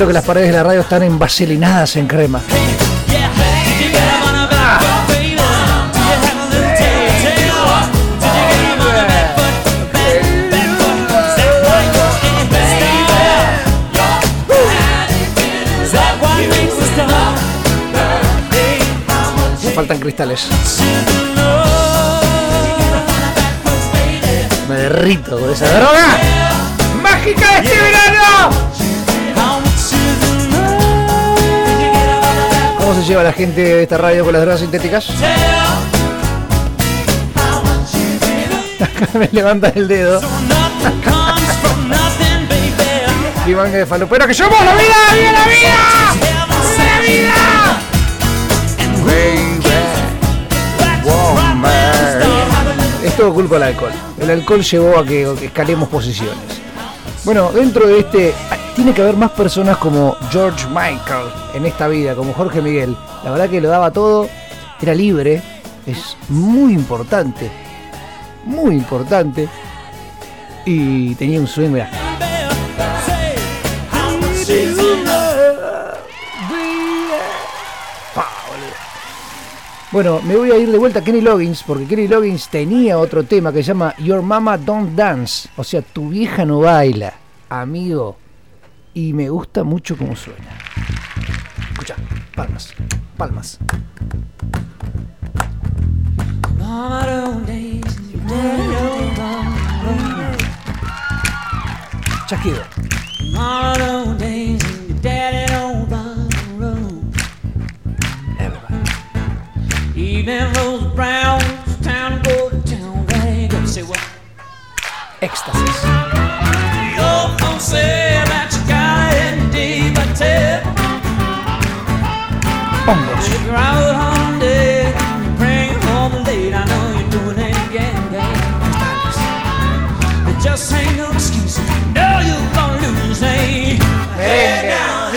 Siento que las paredes de la radio están envaselinadas en crema. Faltan cristales. Me derrito con esa droga. ¡Mágica de este verano! Lleva la gente de esta radio con las drogas sintéticas? Acá me levantan el dedo. Manga de falopero que somos la vida, la vida, la vida. ¡La vida! Es todo culpa del alcohol. El alcohol llevó a que escalemos posiciones. Bueno, dentro de este tiene que haber más personas como George Michael en esta vida, como Jorge Miguel. La verdad que lo daba todo, era libre, es muy importante, muy importante. Y tenía un swing, mirá. Bueno, me voy a ir de vuelta a Kenny Loggins porque Kenny Loggins tenía otro tema que se llama Your Mama Don't Dance, o sea, tu vieja no baila, amigo. Y me gusta mucho cómo suena. Escucha, palmas, palmas. Chasquido. Even It just ain't no excuse. No, you're gonna lose, eh? ain't Head down,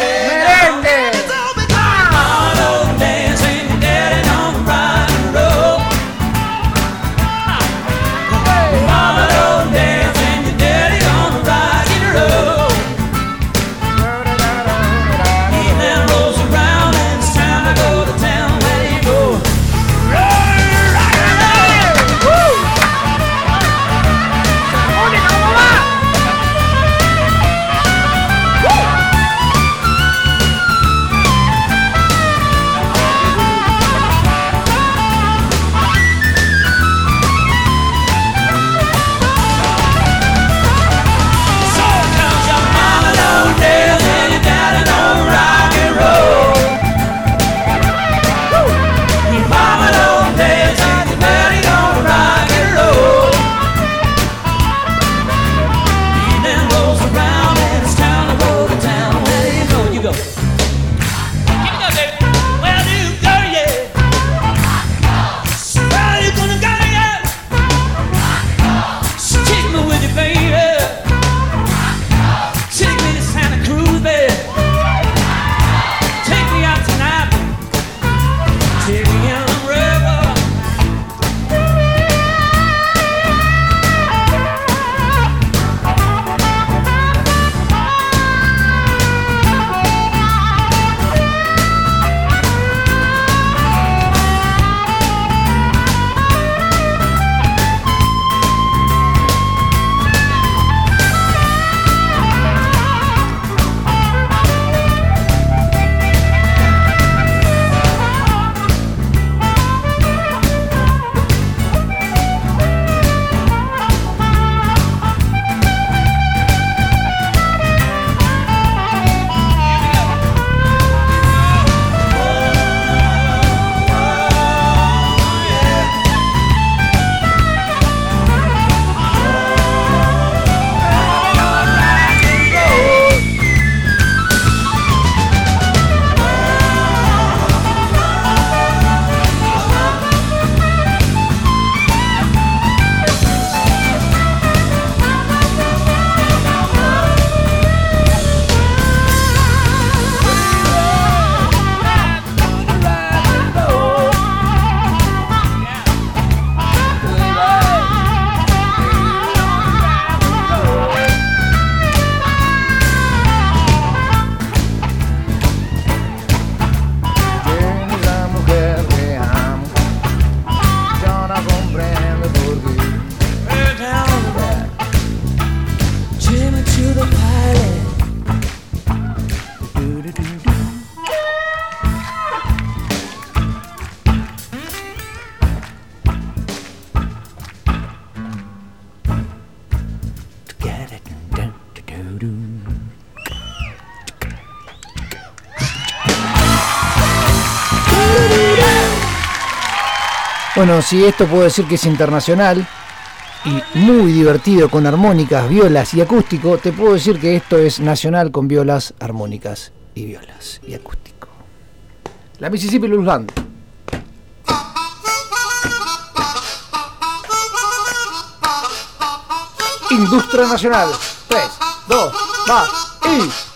Bueno, si esto puedo decir que es internacional y muy divertido con armónicas, violas y acústico, te puedo decir que esto es nacional con violas, armónicas y violas y acústico. La Mississippi Blues Band. Industria Nacional. 3, 2, va y...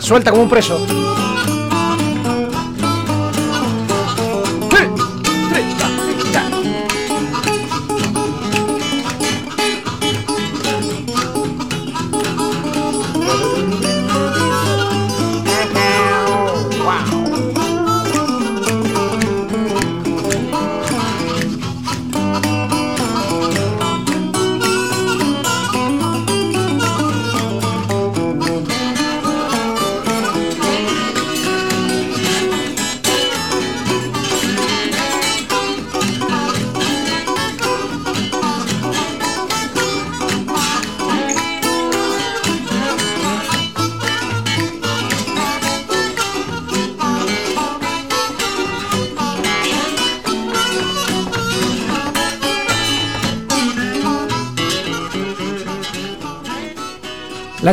Suelta como un preso.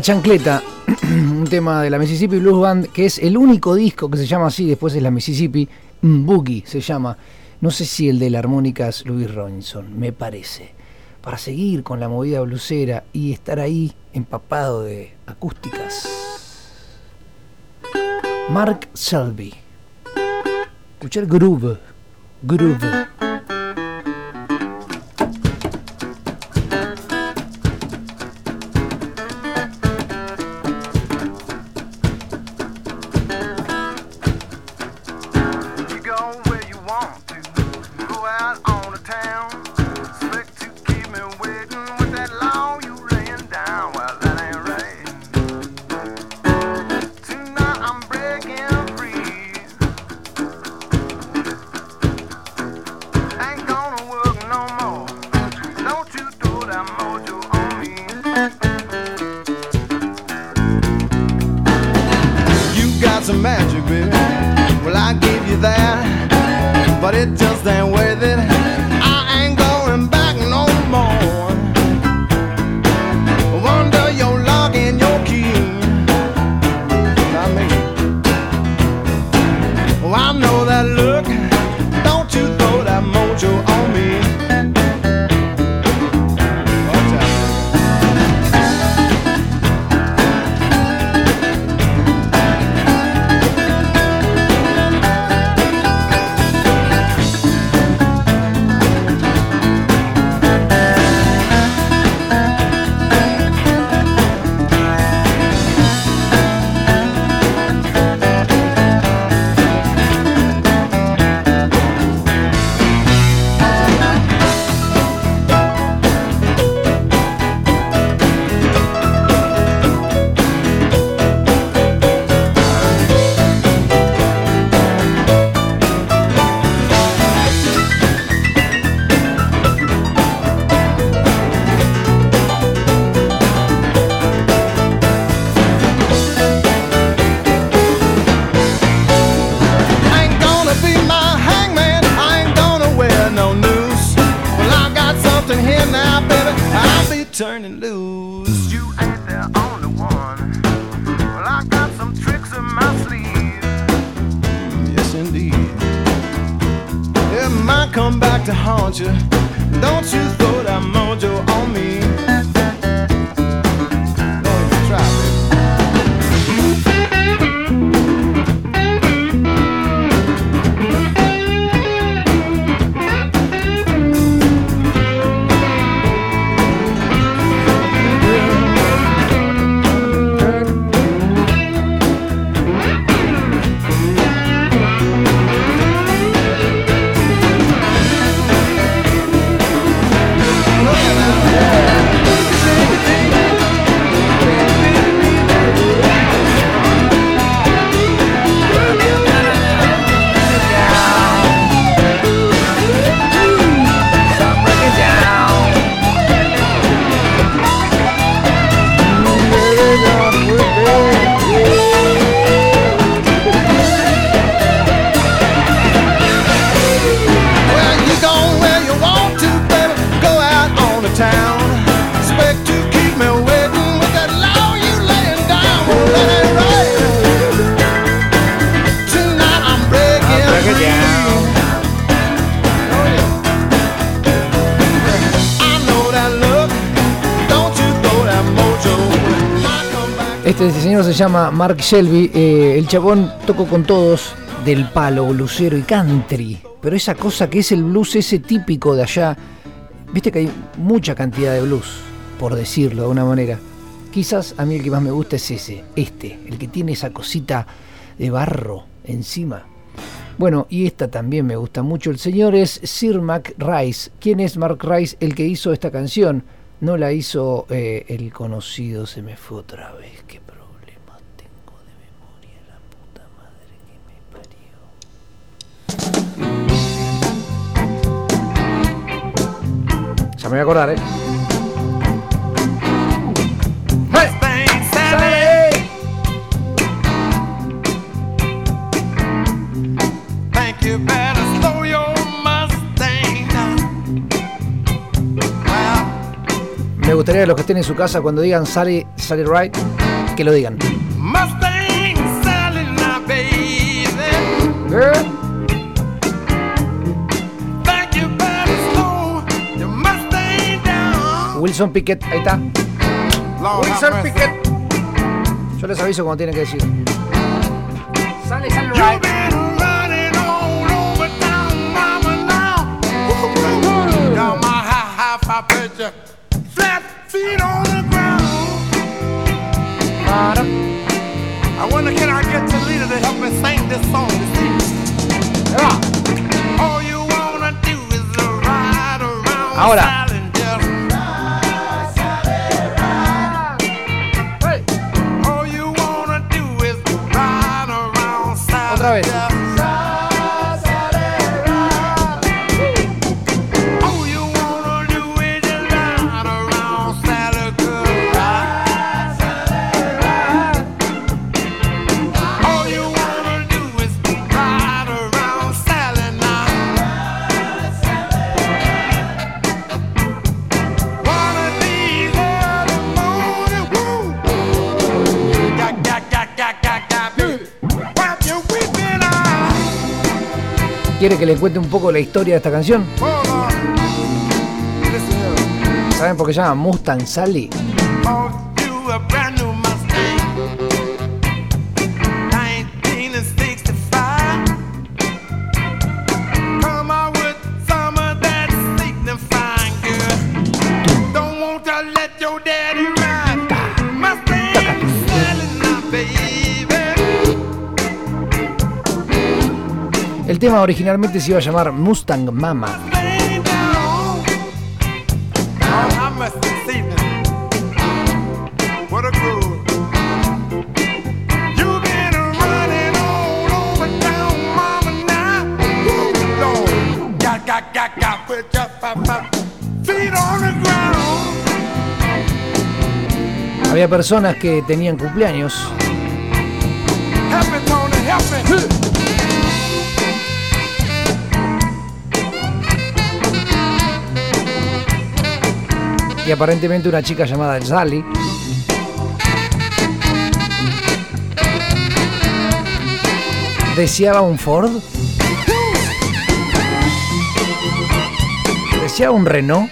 Chancleta, un tema de la Mississippi Blues Band, que es el único disco que se llama así, después es la Mississippi Boogie, se llama. No sé si el de la armónica es Louis Robinson, me parece. Para seguir con la movida blusera y estar ahí empapado de acústicas. Mark Selby. Escuchar groove. Groove. Este señor se llama Mark Shelby. eh, el chabón tocó con todos del palo, blusero y country. Pero esa cosa que es el blues, ese típico de allá. Viste que hay mucha cantidad de blues, por decirlo de una manera. Quizás a mí el que más me gusta es ese, este, el que tiene esa cosita de barro encima. Bueno, y esta también me gusta mucho. El señor es Sir Mac Rice. ¿Quién es Mark Rice? El que hizo esta canción. No la hizo eh, el conocido, se me fue otra vez. Qué down. Well, Me gustaría que los que estén en su casa cuando digan Sally, Sally Right, que lo digan. Mustang Sally now, baby. Wilson Pickett, ahí está. Wilson. Pickett. Yo les aviso cuando tienen que decir. I wonder can I get leader to help me sing this song this evening? All you wanna do is ride around Ahora. Otra vez. ¿Quiere que le cuente un poco la historia de esta canción? ¿Saben por qué se llama Mustang Sally? Put your pa- pa- feet on the ground. Había personas que tenían cumpleaños y aparentemente una chica llamada Sally. ¿Deseaba un Ford? ¿Deseaba un Renault?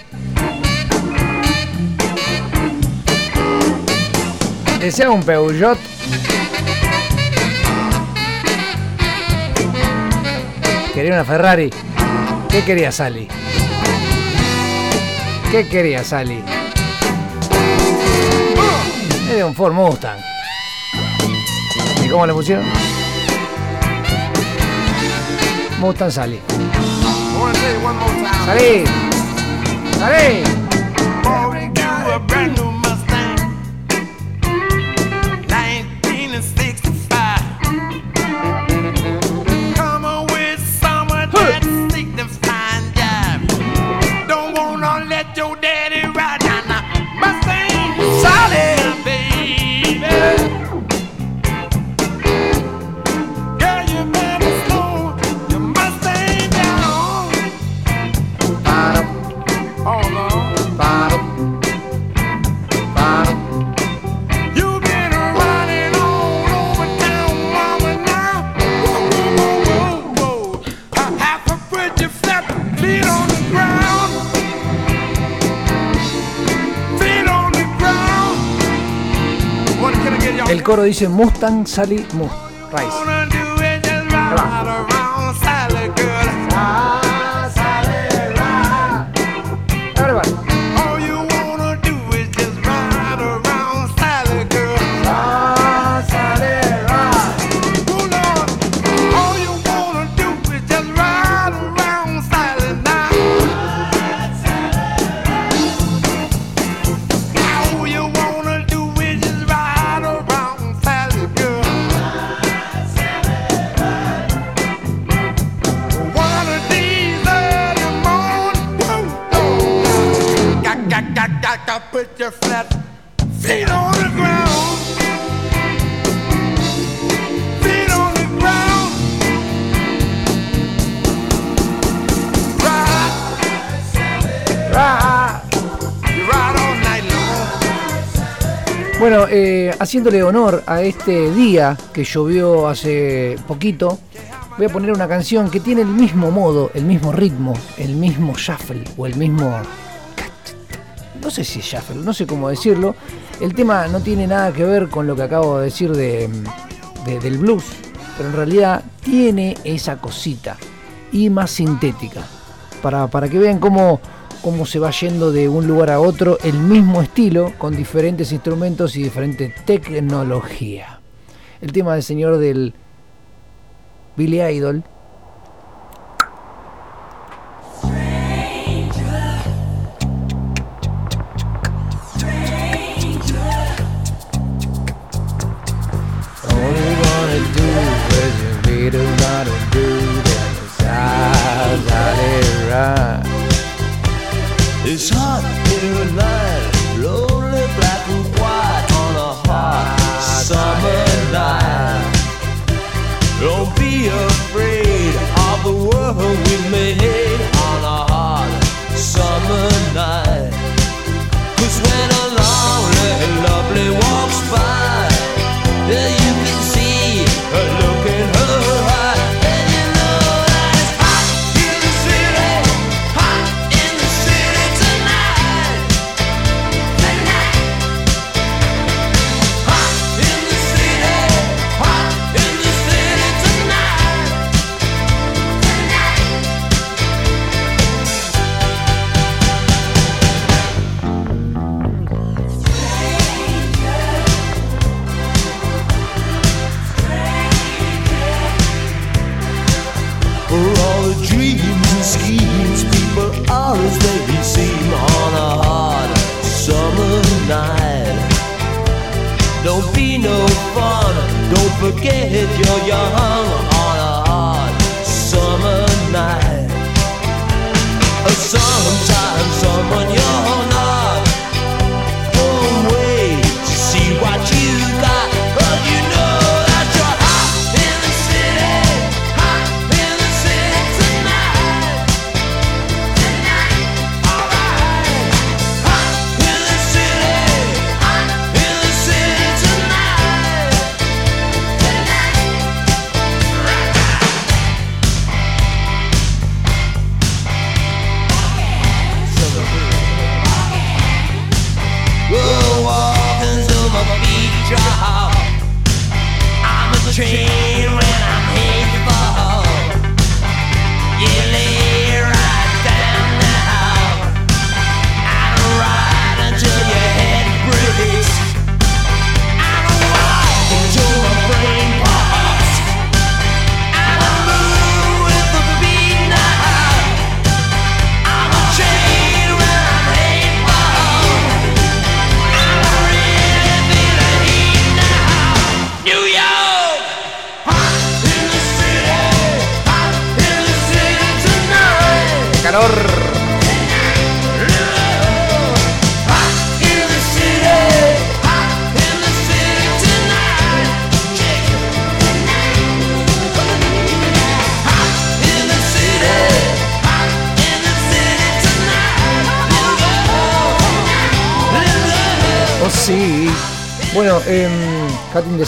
¿Deseaba un Peugeot? Quería una Ferrari. ¿Qué quería Sally? ¿Qué quería Sally? Era un Ford Mustang. ¿Y cómo le pusieron? Mustang Sally. Sally. Sally. dice Mustang Sally Moose. Rice. haciéndole honor a este día que llovió hace poquito, voy a poner una canción que tiene el mismo modo, el mismo ritmo, el mismo shuffle o el mismo... No sé si es shuffle, no sé cómo decirlo. El tema no tiene nada que ver con lo que acabo de decir de, de, del blues, pero en realidad tiene esa cosita y más sintética. Para, para que vean cómo cómo se va yendo de un lugar a otro el mismo estilo con diferentes instrumentos y diferente tecnología. El tema del señor del Billy Idol. It's heart.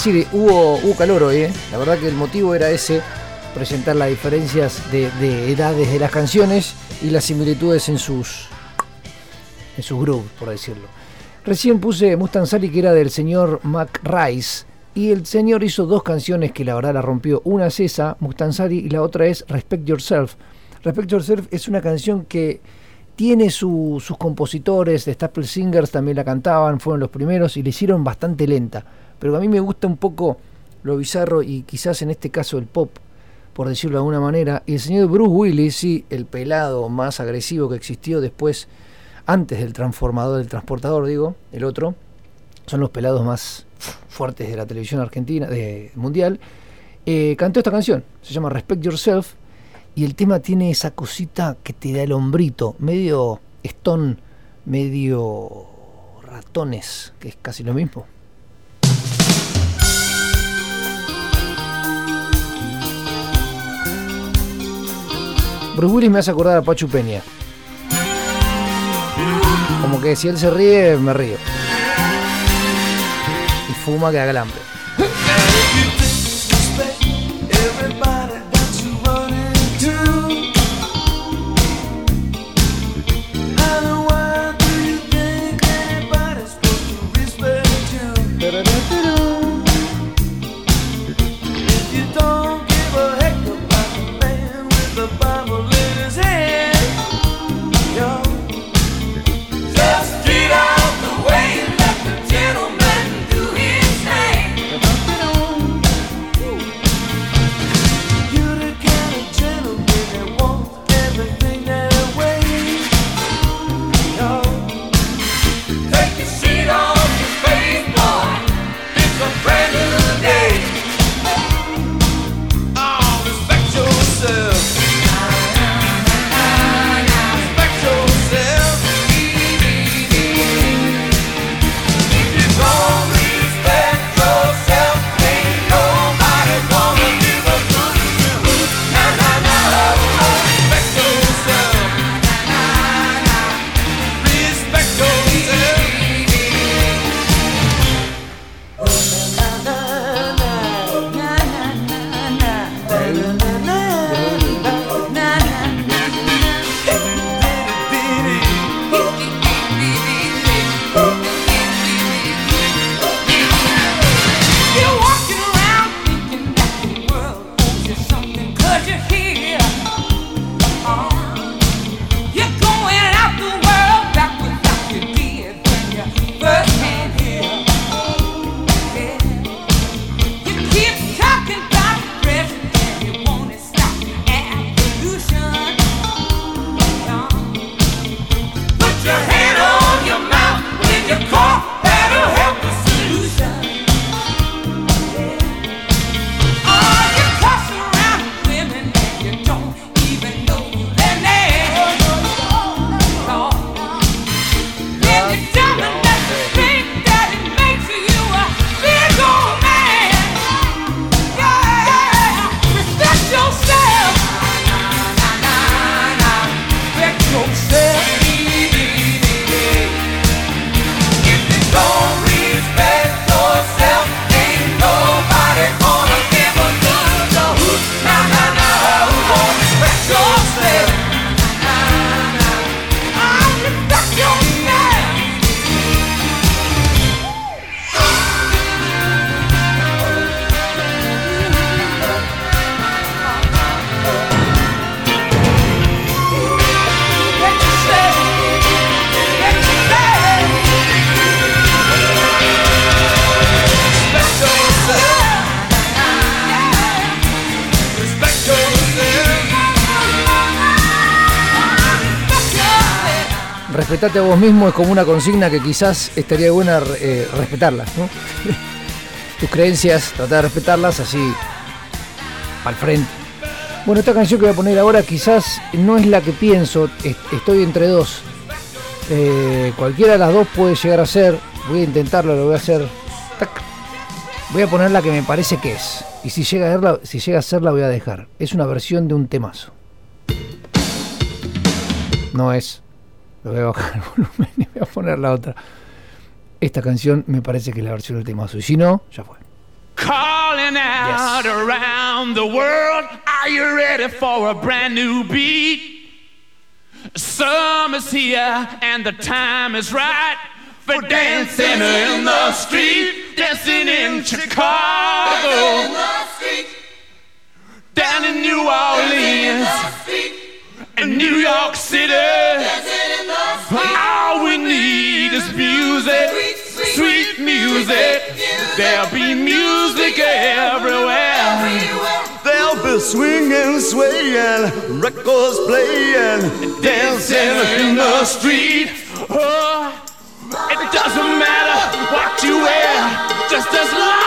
City hubo, calor hoy, ¿eh? La verdad que el motivo era ese, presentar las diferencias de, de edades de las canciones y las similitudes en sus, en sus grooves, por decirlo. Recién puse Mustang Sally que era del señor Mac Rice y el señor hizo dos canciones que la verdad la rompió. Una es esa, Mustang Sally, y la otra es Respect Yourself. Respect Yourself es una canción que tiene su- sus compositores, de Staple Singers también la cantaban, fueron los primeros y la hicieron bastante lenta. Pero a mí me gusta un poco lo bizarro y quizás en este caso el pop, por decirlo de alguna manera. Y el señor Bruce Willis, sí, el pelado más agresivo que existió después, antes del transformador, del transportador, digo, el otro, son los pelados más fuertes de la televisión argentina, de mundial, eh, cantó esta canción, se llama Respect Yourself, y el tema tiene esa cosita que te da el hombrito, medio stone, medio ratones, que es casi lo mismo. Bruce Willis me hace acordar a Pachu Peña. Como que si él se ríe, me río. Y fuma que haga hambre. Respetate a vos mismo es como una consigna que quizás estaría buena eh, respetarla, ¿no? Tus creencias, tratar de respetarlas así al frente. Bueno, esta canción que voy a poner ahora quizás no es la que pienso, es- estoy entre dos. Eh, cualquiera de las dos puede llegar a ser, voy a intentarlo, lo voy a hacer. Tac. Voy a poner la que me parece que es. Y si llega a verla, si llega a ser la voy a dejar. Es una versión de un temazo. No es. Lo voy a bajar el volumen y voy a poner la otra. Esta canción me parece que es la versión del temazo. Y si no, ya fue. Calling out around the world. Are you ready for a brand new beat? Summer's here and the time is right for dancing in the street, dancing in Chicago, down in New Orleans, in New York City. All we need is music, sweet music. There'll be music everywhere. They'll be swinging, swaying, records playing, dancing in the street. Oh, it doesn't matter what you wear, just as long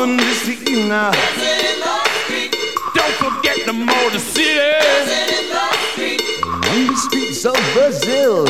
Baltimore, Messina. Don't forget the Motor City. On the streets of Brazil,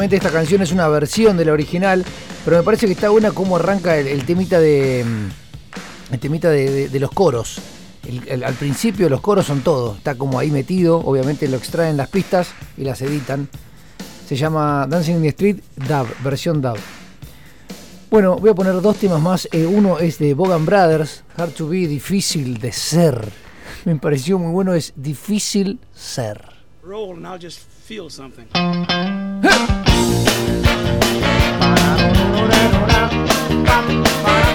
Obviamente esta canción es una versión de la original, pero me parece que está buena cómo arranca el, el temita de mm, el temita de, de- de los coros. El- el- al principio los coros son todos, está como ahí metido, obviamente lo extraen las pistas y las editan. Se llama Dancing in the Street Dub, versión dub. Bueno, voy a poner dos temas más. Eh, uno es de Bogan Brothers, Hard to Be, difícil de ser. me pareció muy bueno es difícil ser. Roll and I'll just feel something. It's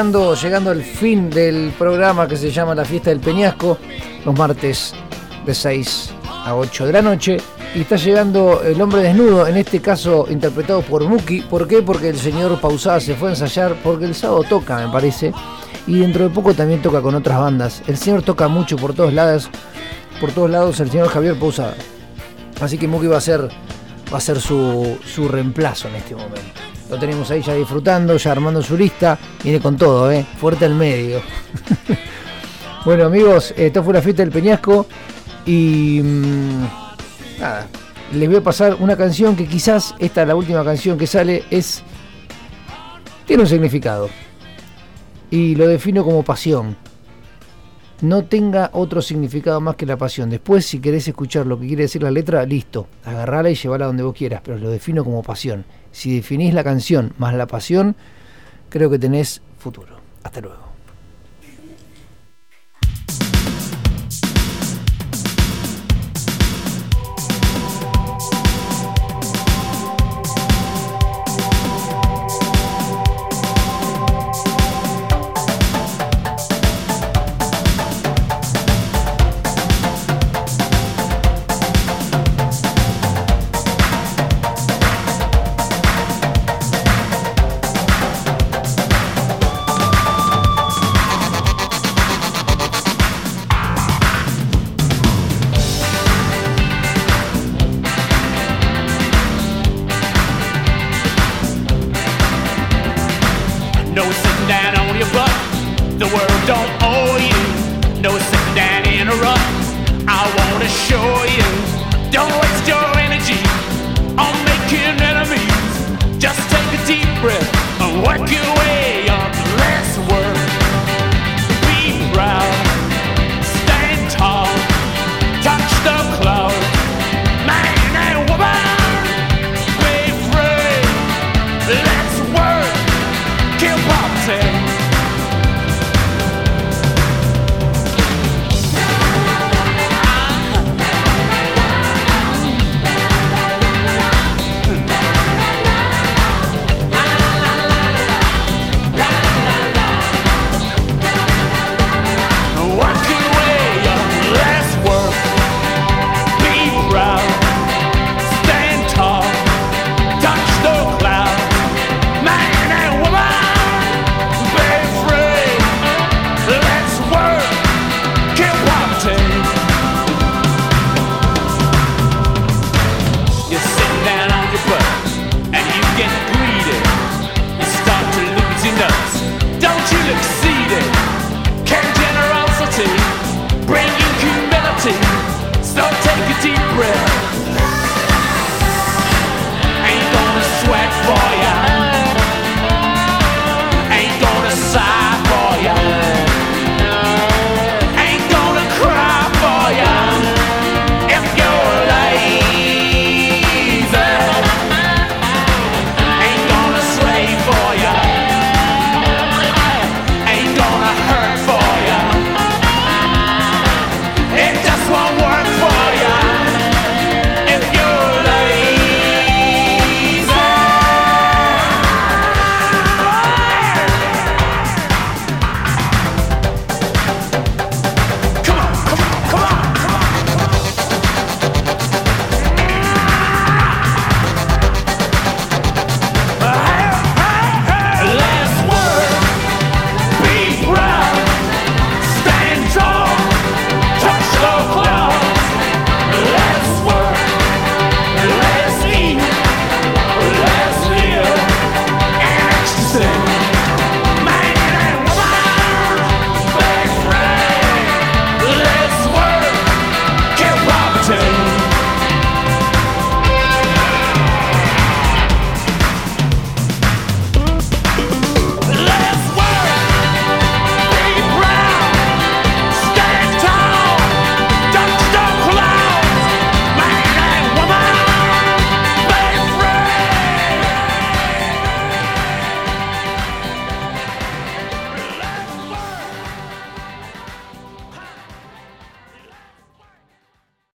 llegando al fin del programa que se llama La Fiesta del Peñasco, los martes de 6 a 8 de la noche. Y está llegando el hombre desnudo, en este caso interpretado por Muki. ¿Por qué? Porque el señor Pausada se fue a ensayar, porque el sábado toca, me parece. Y dentro de poco también toca con otras bandas. El señor toca mucho por todos lados, por todos lados el señor Javier Pausada. Así que Muki va a ser, va a ser su, su reemplazo en este momento. Lo tenemos ahí ya disfrutando, ya armando su lista. Viene con todo, ¿eh? Fuerte al medio. bueno, amigos, esto fue la fiesta del Peñasco. Y. mm, nada. Les voy a pasar una canción que quizás esta, la última canción que sale, es. Tiene un significado. Y lo defino como pasión. No tenga otro significado más que la pasión. Después, si querés escuchar lo que quiere decir la letra, listo. Agarrala y llevala donde vos quieras. Pero lo defino como pasión. Si definís la canción más la pasión, creo que tenés futuro. Hasta luego.